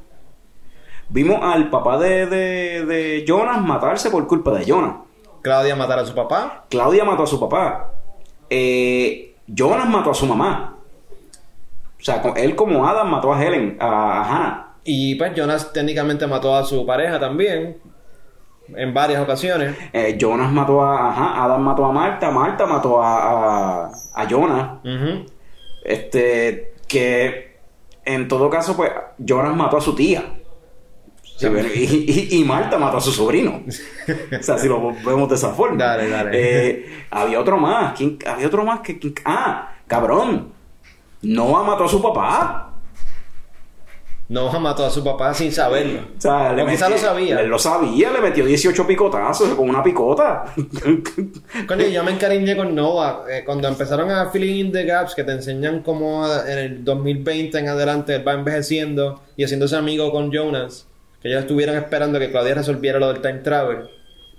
Vimos al papá de, de, de Jonas matarse por culpa de Jonas. Claudia matar a su papá. Claudia mató a su papá. Eh, Jonas mató a su mamá. O sea, él como Adam mató a Helen, a, a Hannah. Y pues Jonas técnicamente mató a su pareja también. En varias ocasiones. Eh, Jonas mató a... Ajá, Adam mató a Marta. Marta mató a, a, a Jonas. Este... Que... En todo caso, pues... Jonas mató a su tía. Sí, y, y- y Marta mató a su sobrino. o sea, si lo vemos de esa forma. Dale, dale. Eh, había otro más. ¿Quién, había otro más que... quién- ah, cabrón. Noah mató a su papá. Noah mató a su papá sin saberlo. O sea, O quizá lo sabía. Él lo sabía, le metió 18 picotazos con una picota. Coño, yo me encariñé con Noah. eh, cuando empezaron a filling in the gaps, que te enseñan cómo en el 2020 en adelante él va envejeciendo y haciéndose amigo con Jonas. Que ellos estuvieran esperando que Claudia resolviera lo del time travel.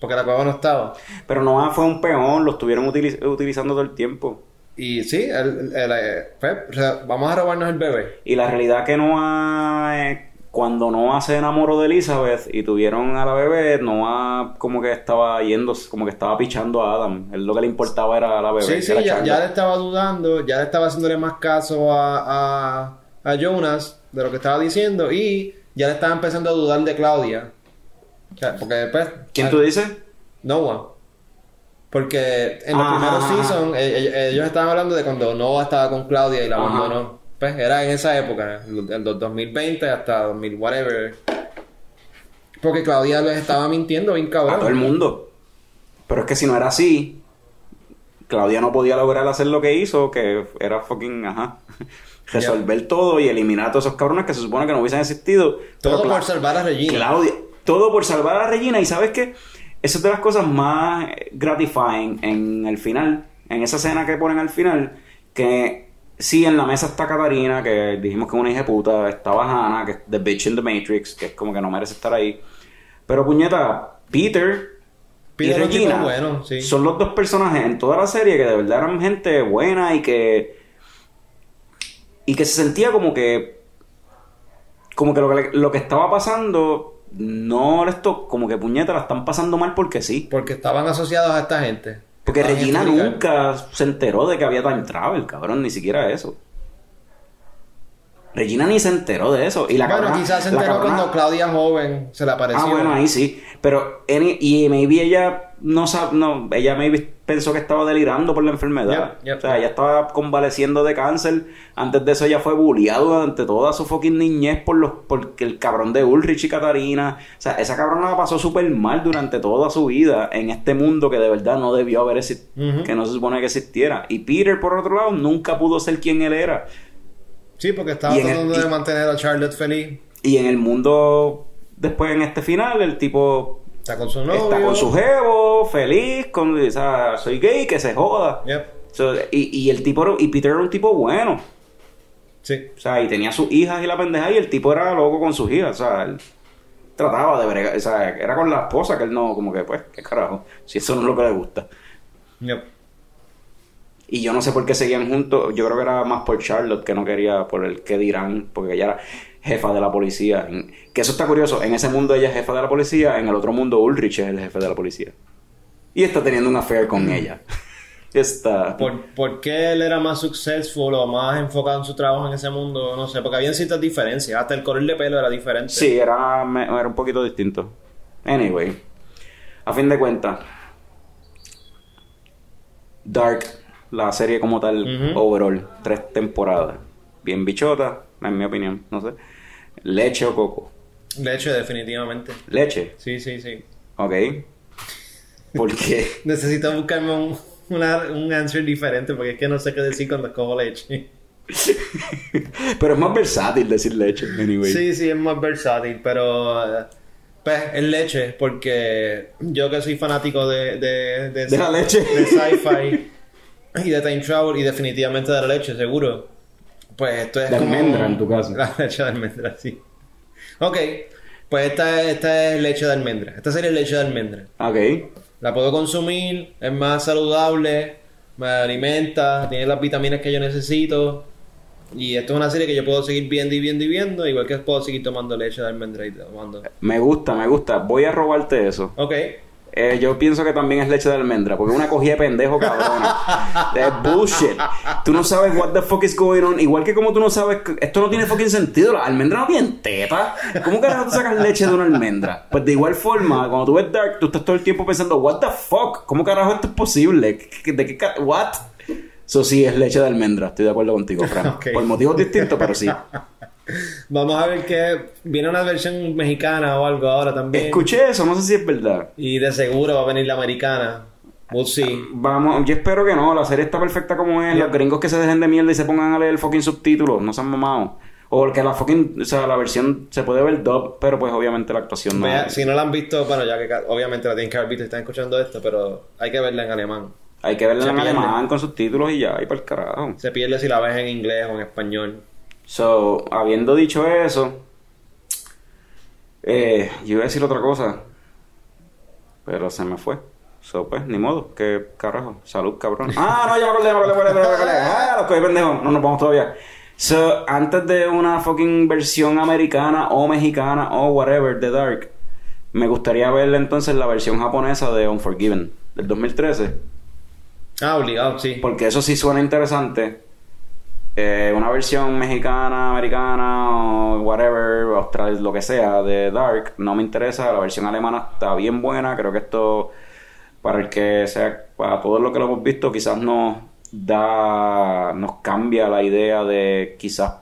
Porque la cueva no estaba. Pero Noah fue un peón, lo estuvieron utiliz- utilizando todo el tiempo. Y sí, él- él, eh, pues, o sea, vamos a robarnos el bebé. Y la realidad que Noah, eh, cuando Noah se enamoró de Elizabeth y tuvieron a la bebé, Noah como que estaba yendo, como que estaba pichando a Adam. Él lo que le importaba era la bebé. Sí, sí, ya, ya le estaba dudando, ya le estaba haciéndole más caso a, a, a Jonas de lo que estaba diciendo y ya le estaba empezando a dudar de Claudia. O sea, porque después... ¿Quién tú dices? Noah. Porque en los Ajá, primeros ajá, ajá. seasons eh, eh, ellos estaban hablando de cuando Noah estaba con Claudia y la abandonó. Pues era en esa época, el el 2020 hasta 2000 whatever. Porque Claudia les estaba mintiendo bien A todo el cabrón. mundo. Pero es que si no era así, Claudia no podía lograr hacer lo que hizo, que era fucking, ajá, resolver todo y eliminar a todos esos cabrones que se supone que no hubiesen existido. Todo Pero por salvar a Regina. Claudia, todo por salvar a Regina. Y sabes qué? Esa es de las cosas más gratifying en el final, en esa escena que ponen al final, que sí, en la mesa está Catarina, que dijimos que es una hija de puta, estaba Hannah, que es The Bitch in the Matrix, que es como que no merece estar ahí. Pero puñeta, Peter, Peter y Regina bueno, sí. son los dos personajes en toda la serie que de verdad eran gente buena y que y que se sentía como que como que lo que, lo que estaba pasando no esto como que puñeta la están pasando mal porque sí Porque estaban asociados a esta gente. porque Regina nunca se enteró de que había time travel cabrón ni siquiera eso Regina ni se enteró de eso y la bueno, cabrona- quizás se enteró cabrona- cuando Claudia joven se le apareció. Ah, bueno, ahí sí. Pero, y maybe ella no no, ella maybe pensó que estaba delirando por la enfermedad. Yep, yep. O sea, ella estaba convaleciendo de cáncer. Antes de eso ella fue bulliada durante toda su fucking niñez por los, porque el cabrón de Ulrich y Catarina. O sea, esa cabrona la pasó súper mal durante toda su vida en este mundo que de verdad no debió haber existido, que no se supone que existiera. Y Peter, por otro lado, nunca pudo ser quien él era. Sí, porque estaba el- tratando de y- mantener a Charlotte feliz. Y en el mundo, después en este final, el tipo Está con su novio. Está con su jevo, feliz, con, o sea, soy gay, que se joda. Yep. So, y, y el tipo, y Peter era un tipo bueno. Sí. O sea, y tenía sus hijas y la pendeja, y el tipo era loco con sus hijas. O sea, él trataba de bregar, o sea, era con la esposa que él no, como que, pues, qué carajo, si eso no es lo que le gusta. Yep. Y yo no sé por qué seguían juntos, yo creo que era más por Charlotte, que no quería, por el que dirán, porque ella era jefa de la policía. Que eso está curioso, en ese mundo ella es jefa de la policía, en el otro mundo Ulrich es el jefe de la policía. Y está teniendo un affair con ella. Está... ¿Por, por qué él era más successful o más enfocado en su trabajo en ese mundo? No sé, porque habían ciertas diferencias. Hasta el color de pelo era diferente. Sí, era, era un poquito distinto. Anyway, a fin de cuentas, Dark, la serie como tal, overall, tres temporadas. Bien bichota, en mi opinión, no sé. Leche o coco. Leche, definitivamente. Leche, Sí, sí, sí. ok. ¿Por qué? Necesito buscarme un, una- un answer diferente porque es que no sé qué decir cuando escojo leche. Pero es más versátil decir leche, anyway. Sí, sí, es más versátil, pero eh, pues es leche porque yo que soy fanático de... De, De la leche. De sci-fi y de time travel y definitivamente de la leche, seguro. Pues esto es De como... almendra, en tu caso. La leche de almendra, sí. Ok, pues esta, esta es leche de almendra. Esta sería leche de almendra. Ok. La puedo consumir, es más saludable, me alimenta, tiene las vitaminas que yo necesito. Y esto es una serie que yo puedo seguir viendo y viendo y viendo, igual que puedo seguir tomando leche de almendra y tomando. Me gusta, me gusta. Voy a robarte eso. Ok. Eh, yo pienso que también es leche de almendra, porque es una cogida de pendejo cabrona. Es bullshit. Tú no sabes what the fuck is going on. Igual que como tú no sabes esto no tiene fucking sentido. Las almendras no tienen teta. ¿Cómo carajo tú sacas leche de una almendra? Pues de igual forma, cuando tú ves Dark, tú estás todo el tiempo pensando, what the fuck? ¿Cómo carajo esto es posible? ¿Qué- ¿De qué ca- what? Eso sí es leche de almendra. Estoy de acuerdo contigo, Fran. Ok. Por motivos distintos, pero sí. Vamos a ver que viene una versión mexicana o algo ahora también. Escuché eso, no sé si es verdad. Y de seguro va a venir la americana. We'll see. Vamos, yo espero que no, la serie está perfecta como es. Los gringos que se dejen de mierda y se pongan a leer el fucking subtítulo, no sean mamados. O que la fucking, o sea, la versión se puede ver dub, pero pues obviamente la actuación no. Vea, si no la han visto, bueno, ya que obviamente la tienen que haber visto y están escuchando esto, pero hay que verla en alemán. Hay que verla se en pierde. alemán con subtítulos y ya, y para el carajo. Se pierde si la ves en inglés o en español. So, habiendo dicho eso, eh, yo iba a decir otra cosa, pero se me fue. So, pues, ni modo, que carajo, salud, cabrón. Ah, no, ya me acordé, ya me acordé, me acordé, me acordé. Ah, los cogí pendejos, no nos vamos todavía. So, antes de una fucking versión americana o mexicana o whatever de Dark, me gustaría ver entonces la versión japonesa de Unforgiven del 2013. Ah, obligado, sí. Porque eso sí suena interesante. Eh, una versión mexicana, americana o whatever, austral, lo que sea, de Dark, no me interesa. La versión alemana está bien buena. Creo que esto, para el que sea, para todos los que lo hemos visto, quizás nos da, nos cambia la idea de quizás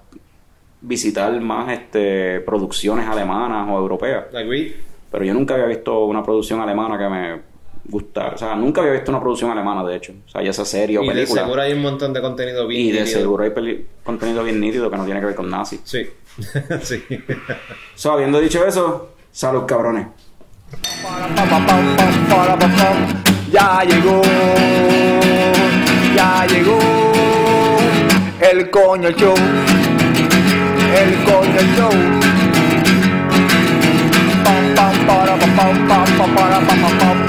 visitar más este producciones alemanas o europeas. Agreed. Pero yo nunca había visto una producción alemana que me gustara. O sea, nunca había visto una producción alemana, de hecho. O sea, ya sea serie o Y de película. seguro hay un montón de contenido bien y de nítido. seguro hay peli- contenido bien nítido que no tiene que ver con nazis. Sí. sí. So, habiendo dicho eso, salud, cabrones. Ya llegó, ya llegó el coño show, el coño show. Pam, pam, para, pam, pam, pam, pam, para, pam, pam, pam,